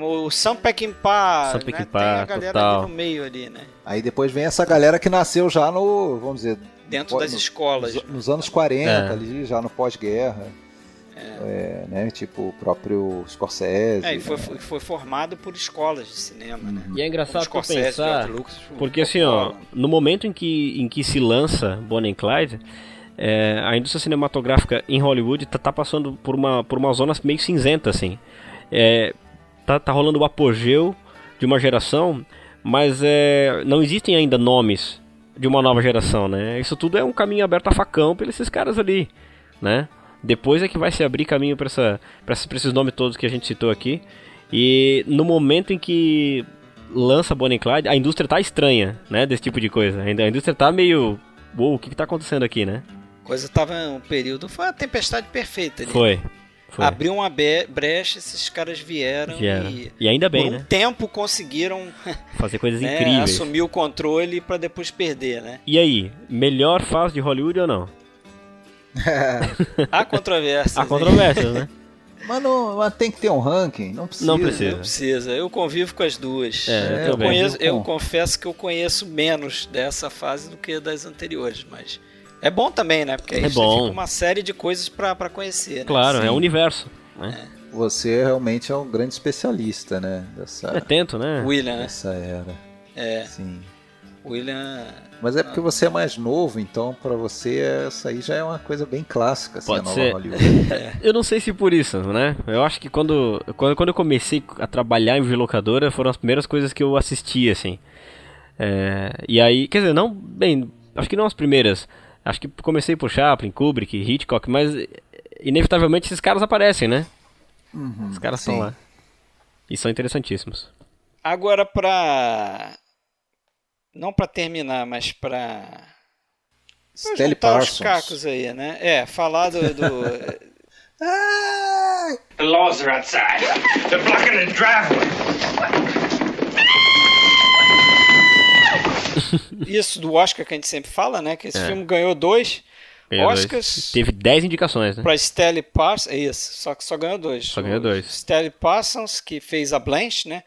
O Sam Peckinpah, Sam né? Peckinpah, tem a galera total. ali no meio ali, né? Aí depois vem essa galera que nasceu já no, vamos dizer, Dentro das no- escolas. nos, nos anos 40, É. ali, já no pós-guerra. É, né? Tipo o próprio Scorsese. É, e foi, né? foi, foi formado por escolas de cinema, né? E é engraçado Scorsese, pensar, Lucas, porque assim, ó, no momento em que, em que se lança Bonnie and Clyde, é, a indústria cinematográfica em Hollywood tá, tá passando por uma, por uma zona meio cinzenta, assim. É, tá, tá rolando o apogeu de uma geração, mas é, não existem ainda nomes de uma nova geração, né? Isso tudo é um caminho aberto a facão pra esses caras ali, né? Depois é que vai se abrir caminho pra, essa, pra, esses- nomes todos que a gente citou aqui. E no momento em que lança Bonnie Clyde, a indústria tá estranha, né? Desse tipo de coisa. A indústria tá meio. Uou, o que, que tá acontecendo aqui, né? Coisa tava um período. Foi uma tempestade perfeita ali. Foi. Foi. abriu uma brecha, esses caras vieram, Vieram. e, E ainda bem, por um né? tempo conseguiram Fazer coisas né, incríveis. assumir o controle pra depois perder, né? E aí, melhor fase de Hollywood ou não? Há controvérsias. Há controvérsias, né? Mas, não, mas tem que ter um ranking? Não precisa. Não precisa. Não precisa, eu convivo com as duas. É, eu eu, conheço, eu confesso que eu conheço menos dessa fase do que das anteriores, mas é bom também, né? Porque aí É bom. fica uma série de coisas pra, pra conhecer. Né? Claro, Sim. é o universo. Né? Você realmente é um grande especialista, né? Dessa, É tento, né? William, né? dessa era. É, Sim. William. Mas é porque você é mais novo, então pra você essa aí já é uma coisa bem clássica, assim, Pode a nova ser. Hollywood. Eu não sei se por isso, né? Eu acho que quando, quando, quando eu comecei a trabalhar em videolocadora, foram as primeiras coisas que eu assisti, assim. É, e aí, quer dizer, não, bem, acho que não as primeiras. Acho que comecei por Chaplin, Kubrick, Hitchcock, mas inevitavelmente esses caras aparecem, né? Os caras estão lá. E são interessantíssimos. Agora pra. Não pra terminar, mas pra. pra Stelly juntar os Parsons. cacos aí, né? É, falar do. do- The laws are outside. They're blocking the driveway. isso do Oscar que a gente sempre fala, né? Que esse É. filme ganhou dois Ganhou dois. Oscars. Teve 10 indicações, né? Pra Stelly Parsons, é isso, só que só ganhou dois. Só ganhou dois. Stelly Parsons, que fez a Blanche, né?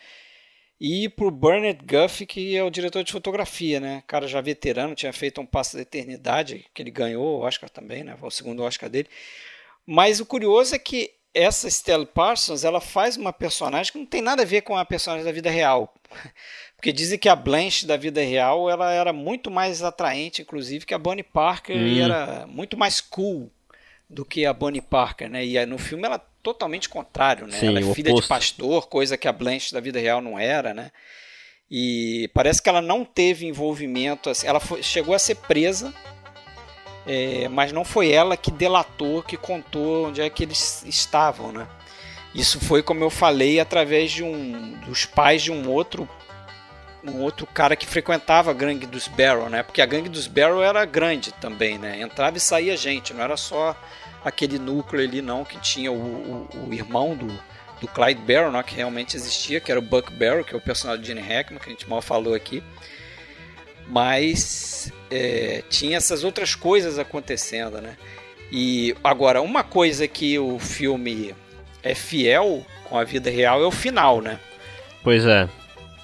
E pro Bernard Guffey, que é o diretor de fotografia, né? Cara já veterano, tinha feito um Passo da Eternidade, que ele ganhou o Oscar também, né? O segundo Oscar dele. Mas o curioso é que essa Stelly Parsons, ela faz uma personagem que não tem nada a ver com a personagem da vida real. Porque dizem que a Blanche da vida real, ela era muito mais atraente, inclusive, que a Bonnie Parker e Hum. era muito mais cool do que a Bonnie Parker, né? E no filme ela é totalmente contrário, né? Sim, ela é filha oposto. de pastor, coisa que a Blanche da vida real não era, né? E parece que ela não teve envolvimento, assim, ela foi- chegou a ser presa, é, mas não foi ela que delatou, que contou onde é que eles estavam, né? Isso foi, como eu falei, através de um dos pais de um outro um outro cara que frequentava a gangue dos Barrow, né? Porque a gangue dos Barrow era grande também, né? Entrava e saía gente, não era só aquele núcleo ali não que tinha o, o, o irmão do, do Clyde Barrow, né? que realmente existia, que era o Buck Barrow, que é o personagem de Gene Hackman, que a gente mal falou aqui. Mas é, tinha essas outras coisas acontecendo, né? E agora, uma coisa que o filme é fiel com a vida real é o final, né? Pois é.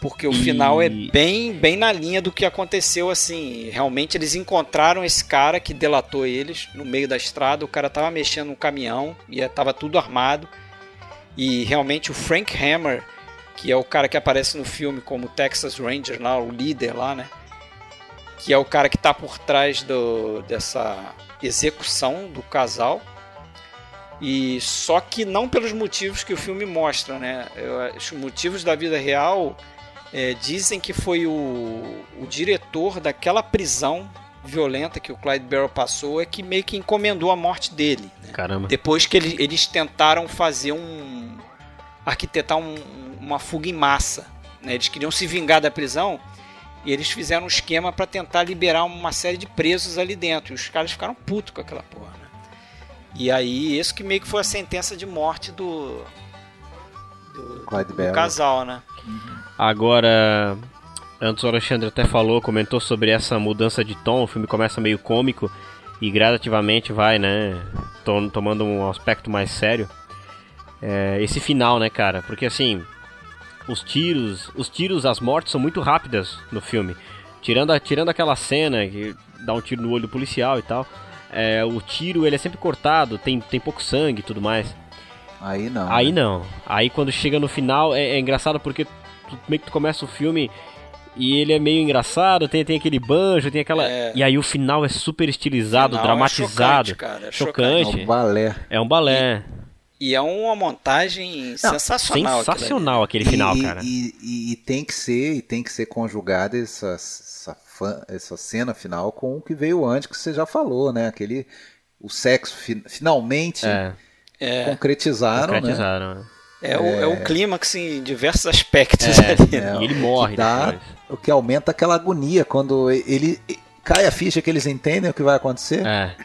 Porque o E- final é bem, bem na linha do que aconteceu assim. Realmente eles encontraram esse cara que delatou eles no meio da estrada. O cara tava mexendo no caminhão e tava tudo armado. E realmente o Frank Hammer, que é o cara que aparece no filme como Texas Ranger lá, o líder lá, né? Que é o cara que tá por trás do, dessa execução do casal. E só que não pelos motivos que o filme mostra, né? Eu- Os motivos da vida real é, dizem que foi o, o diretor daquela prisão violenta que o Clyde Barrow passou é que meio que encomendou a morte dele. né? Caramba. Depois que ele- eles tentaram fazer um. arquitetar um- uma fuga em massa. né? Eles queriam se vingar da prisão e eles fizeram um esquema para tentar liberar uma série de presos ali dentro. E os caras ficaram putos com aquela porra. Né? E aí, isso que meio que foi a sentença de morte do. Do, casal, né? Agora, antes o Alexandre até falou, comentou sobre essa mudança de tom. O filme começa meio cômico e gradativamente vai, né, tom- tomando um aspecto mais sério. É, esse final, né, cara? Porque assim, os tiros, os tiros, as mortes são muito rápidas no filme. Tirando, a- tirando aquela cena que dá um tiro no olho do policial e tal, é, o tiro ele é sempre cortado, tem, tem pouco sangue e tudo mais. Aí não. Aí né? não. Aí quando chega no final é, é engraçado porque tu, meio que tu começa o filme e ele é meio engraçado, tem, tem aquele banjo, tem aquela. É. E aí o final é super estilizado, Final é dramatizado. chocante, cara, é É chocante. um balé. É um balé. E é uma montagem sensacional. aquilo ali. Sensacional aquele final, e, cara. E, e- e tem que ser, e tem que ser conjugada essa, essa, essa cena final com o que veio antes que você já falou, né? Aquele o sexo fi- finalmente É, É, concretizaram, né? concretizaram. né? é, o, é o clímax em diversos aspectos É, ali. É, E ele morre que dá-. O que aumenta aquela agonia quando ele cai a ficha que eles entendem o que vai acontecer É.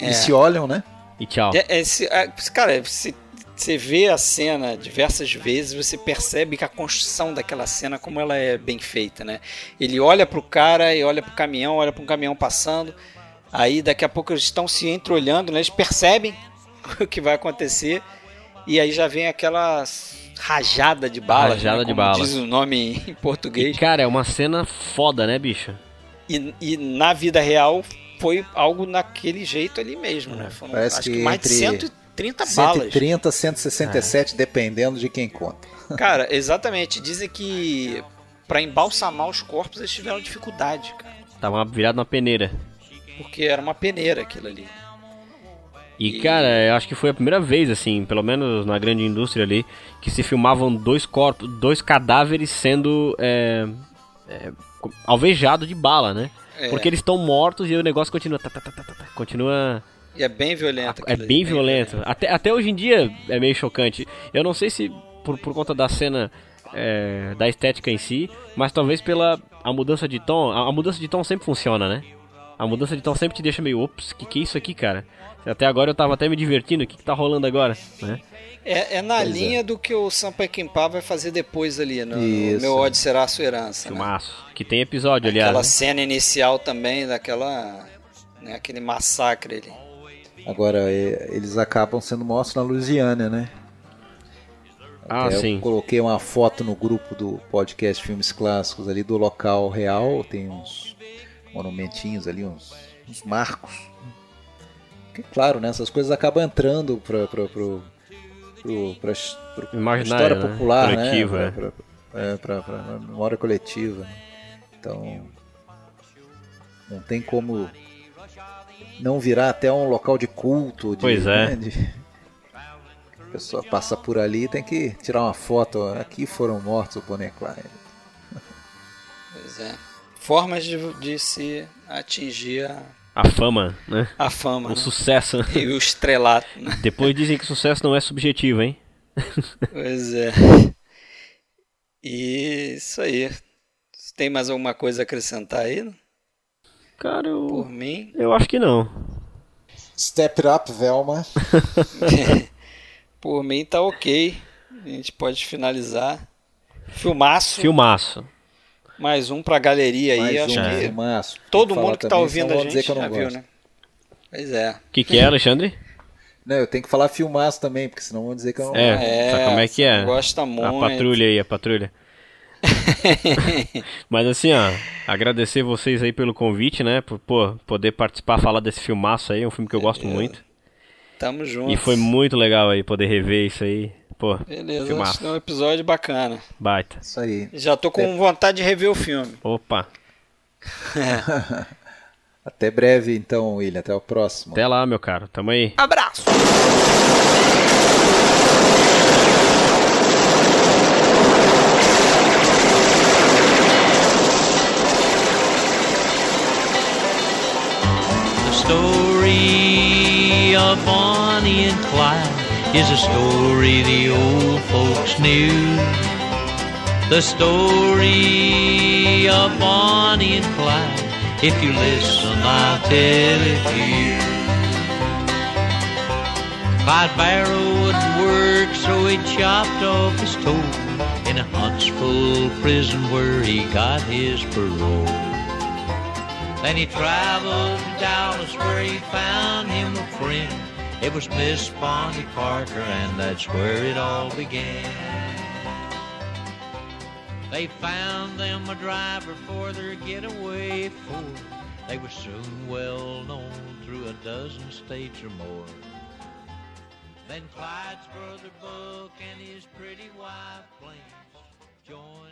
e se olham, né? E tchau. É, é, se, é, cara, se você vê a cena diversas vezes, você percebe que a construção daquela cena, como ela é bem feita, né? Ele olha pro cara e olha pro caminhão, olha pro um caminhão passando. Aí daqui a pouco eles estão se entreolhando, né? Eles percebem que vai acontecer. E aí já vem aquela rajada de balas, Rajada né? de balas. diz o nome em E, português. cara, é uma cena foda, né, bicho? E, e na vida real foi algo naquele jeito ali mesmo, né? Foram, Parece acho que, que mais de entre 130 balas. 130, 167, dependendo de quem conta. Cara, exatamente. Dizem que pra embalsamar os corpos eles tiveram dificuldade, cara. Tava virado na peneira. Porque era uma peneira aquilo ali. E, cara, eu acho que foi a primeira vez, assim, pelo menos na grande indústria ali, que se filmavam dois corpos, dois cadáveres sendo é, é, alvejados de bala, né? É. Porque eles estão mortos e o negócio continua. tá, tá, tá, tá, tá, tá, continua. E é bem violento. É ali, bem violento. Até, até hoje em dia é meio chocante. Eu não sei se por, por conta da cena, é, da estética em si, mas talvez pela a mudança de tom. A, a mudança de tom sempre funciona, né? A mudança de tom sempre te deixa meio, ops, que que é isso aqui, cara? Até agora eu tava até me divertindo, o que que tá rolando agora, né? É, é na Pois é. linha do que o Sam Peckinpah vai fazer depois ali, no, no Isso. Meu ódio será a sua herança. Né? Filmaço. Que tem episódio, aliás. Aquela né? cena inicial também, daquela. Né, aquele massacre ali. Agora, é, eles acabam sendo mortos na Louisiana, né? Ah, Até sim. Eu coloquei uma foto no grupo do podcast Filmes Clássicos ali do local real. Tem uns monumentinhos ali, uns, uns marcos. Que, claro, né? Essas coisas acabam entrando para pro, pro, pro, pra, história né? popular, Coletiva, né? é. Pra, pra, é, pra, pra memória coletiva. né? Então, não tem como não virar até um local de culto. De, Pois é. né, de- a pessoa passa por ali e tem que tirar uma foto. Aqui foram mortos o Bonnie Clyde. Pois é. Formas de, de se atingir a, A fama, né? a fama. O né? sucesso. E o estrelato, né? Depois dizem que sucesso não é subjetivo, hein? Pois é. E isso aí. Você Tem mais alguma coisa a acrescentar aí? Cara, eu. Por mim. Eu acho que não. Step It Up, Velma. Por mim tá ok. A gente pode finalizar. Filmaço. Filmaço. Mais um pra galeria aí. Mais Acho um que todo falar mundo que tá também, ouvindo a gente que eu não já viu, né? Pois é. O que, que é, Alexandre? Não, eu tenho que falar filmaço também, porque senão vão dizer que eu não É, gosto. sabe como é que é? Gosta A muito. patrulha aí, a patrulha. Mas assim, ó, agradecer vocês aí pelo convite, né? Por pô, poder participar, falar desse filmaço aí, um filme que eu gosto muito. Tamo junto. E foi muito legal aí poder rever isso aí. Pô, Beleza, filmaço. acho que é um episódio bacana. baita. Isso aí. Já tô com vontade de rever o filme. Opa, Até breve, então, William. Até o próximo. até lá, meu caro. Tamo aí. Abraço! The story of Bonnie and Clyde is a story the old folks knew. The story of Bonnie and Clyde, if you listen, I'll tell it to you. Clyde Barrow wouldn't work, so he chopped off his toe in a Huntsville prison where he got his parole. Then he traveled to Dallas where he found him a friend. It was Miss Bonnie Parker, and that's where it all began. They found them a driver for their getaway Ford. They were soon well known through a dozen states or more. Then Clyde's brother Buck and his pretty wife Blanche joined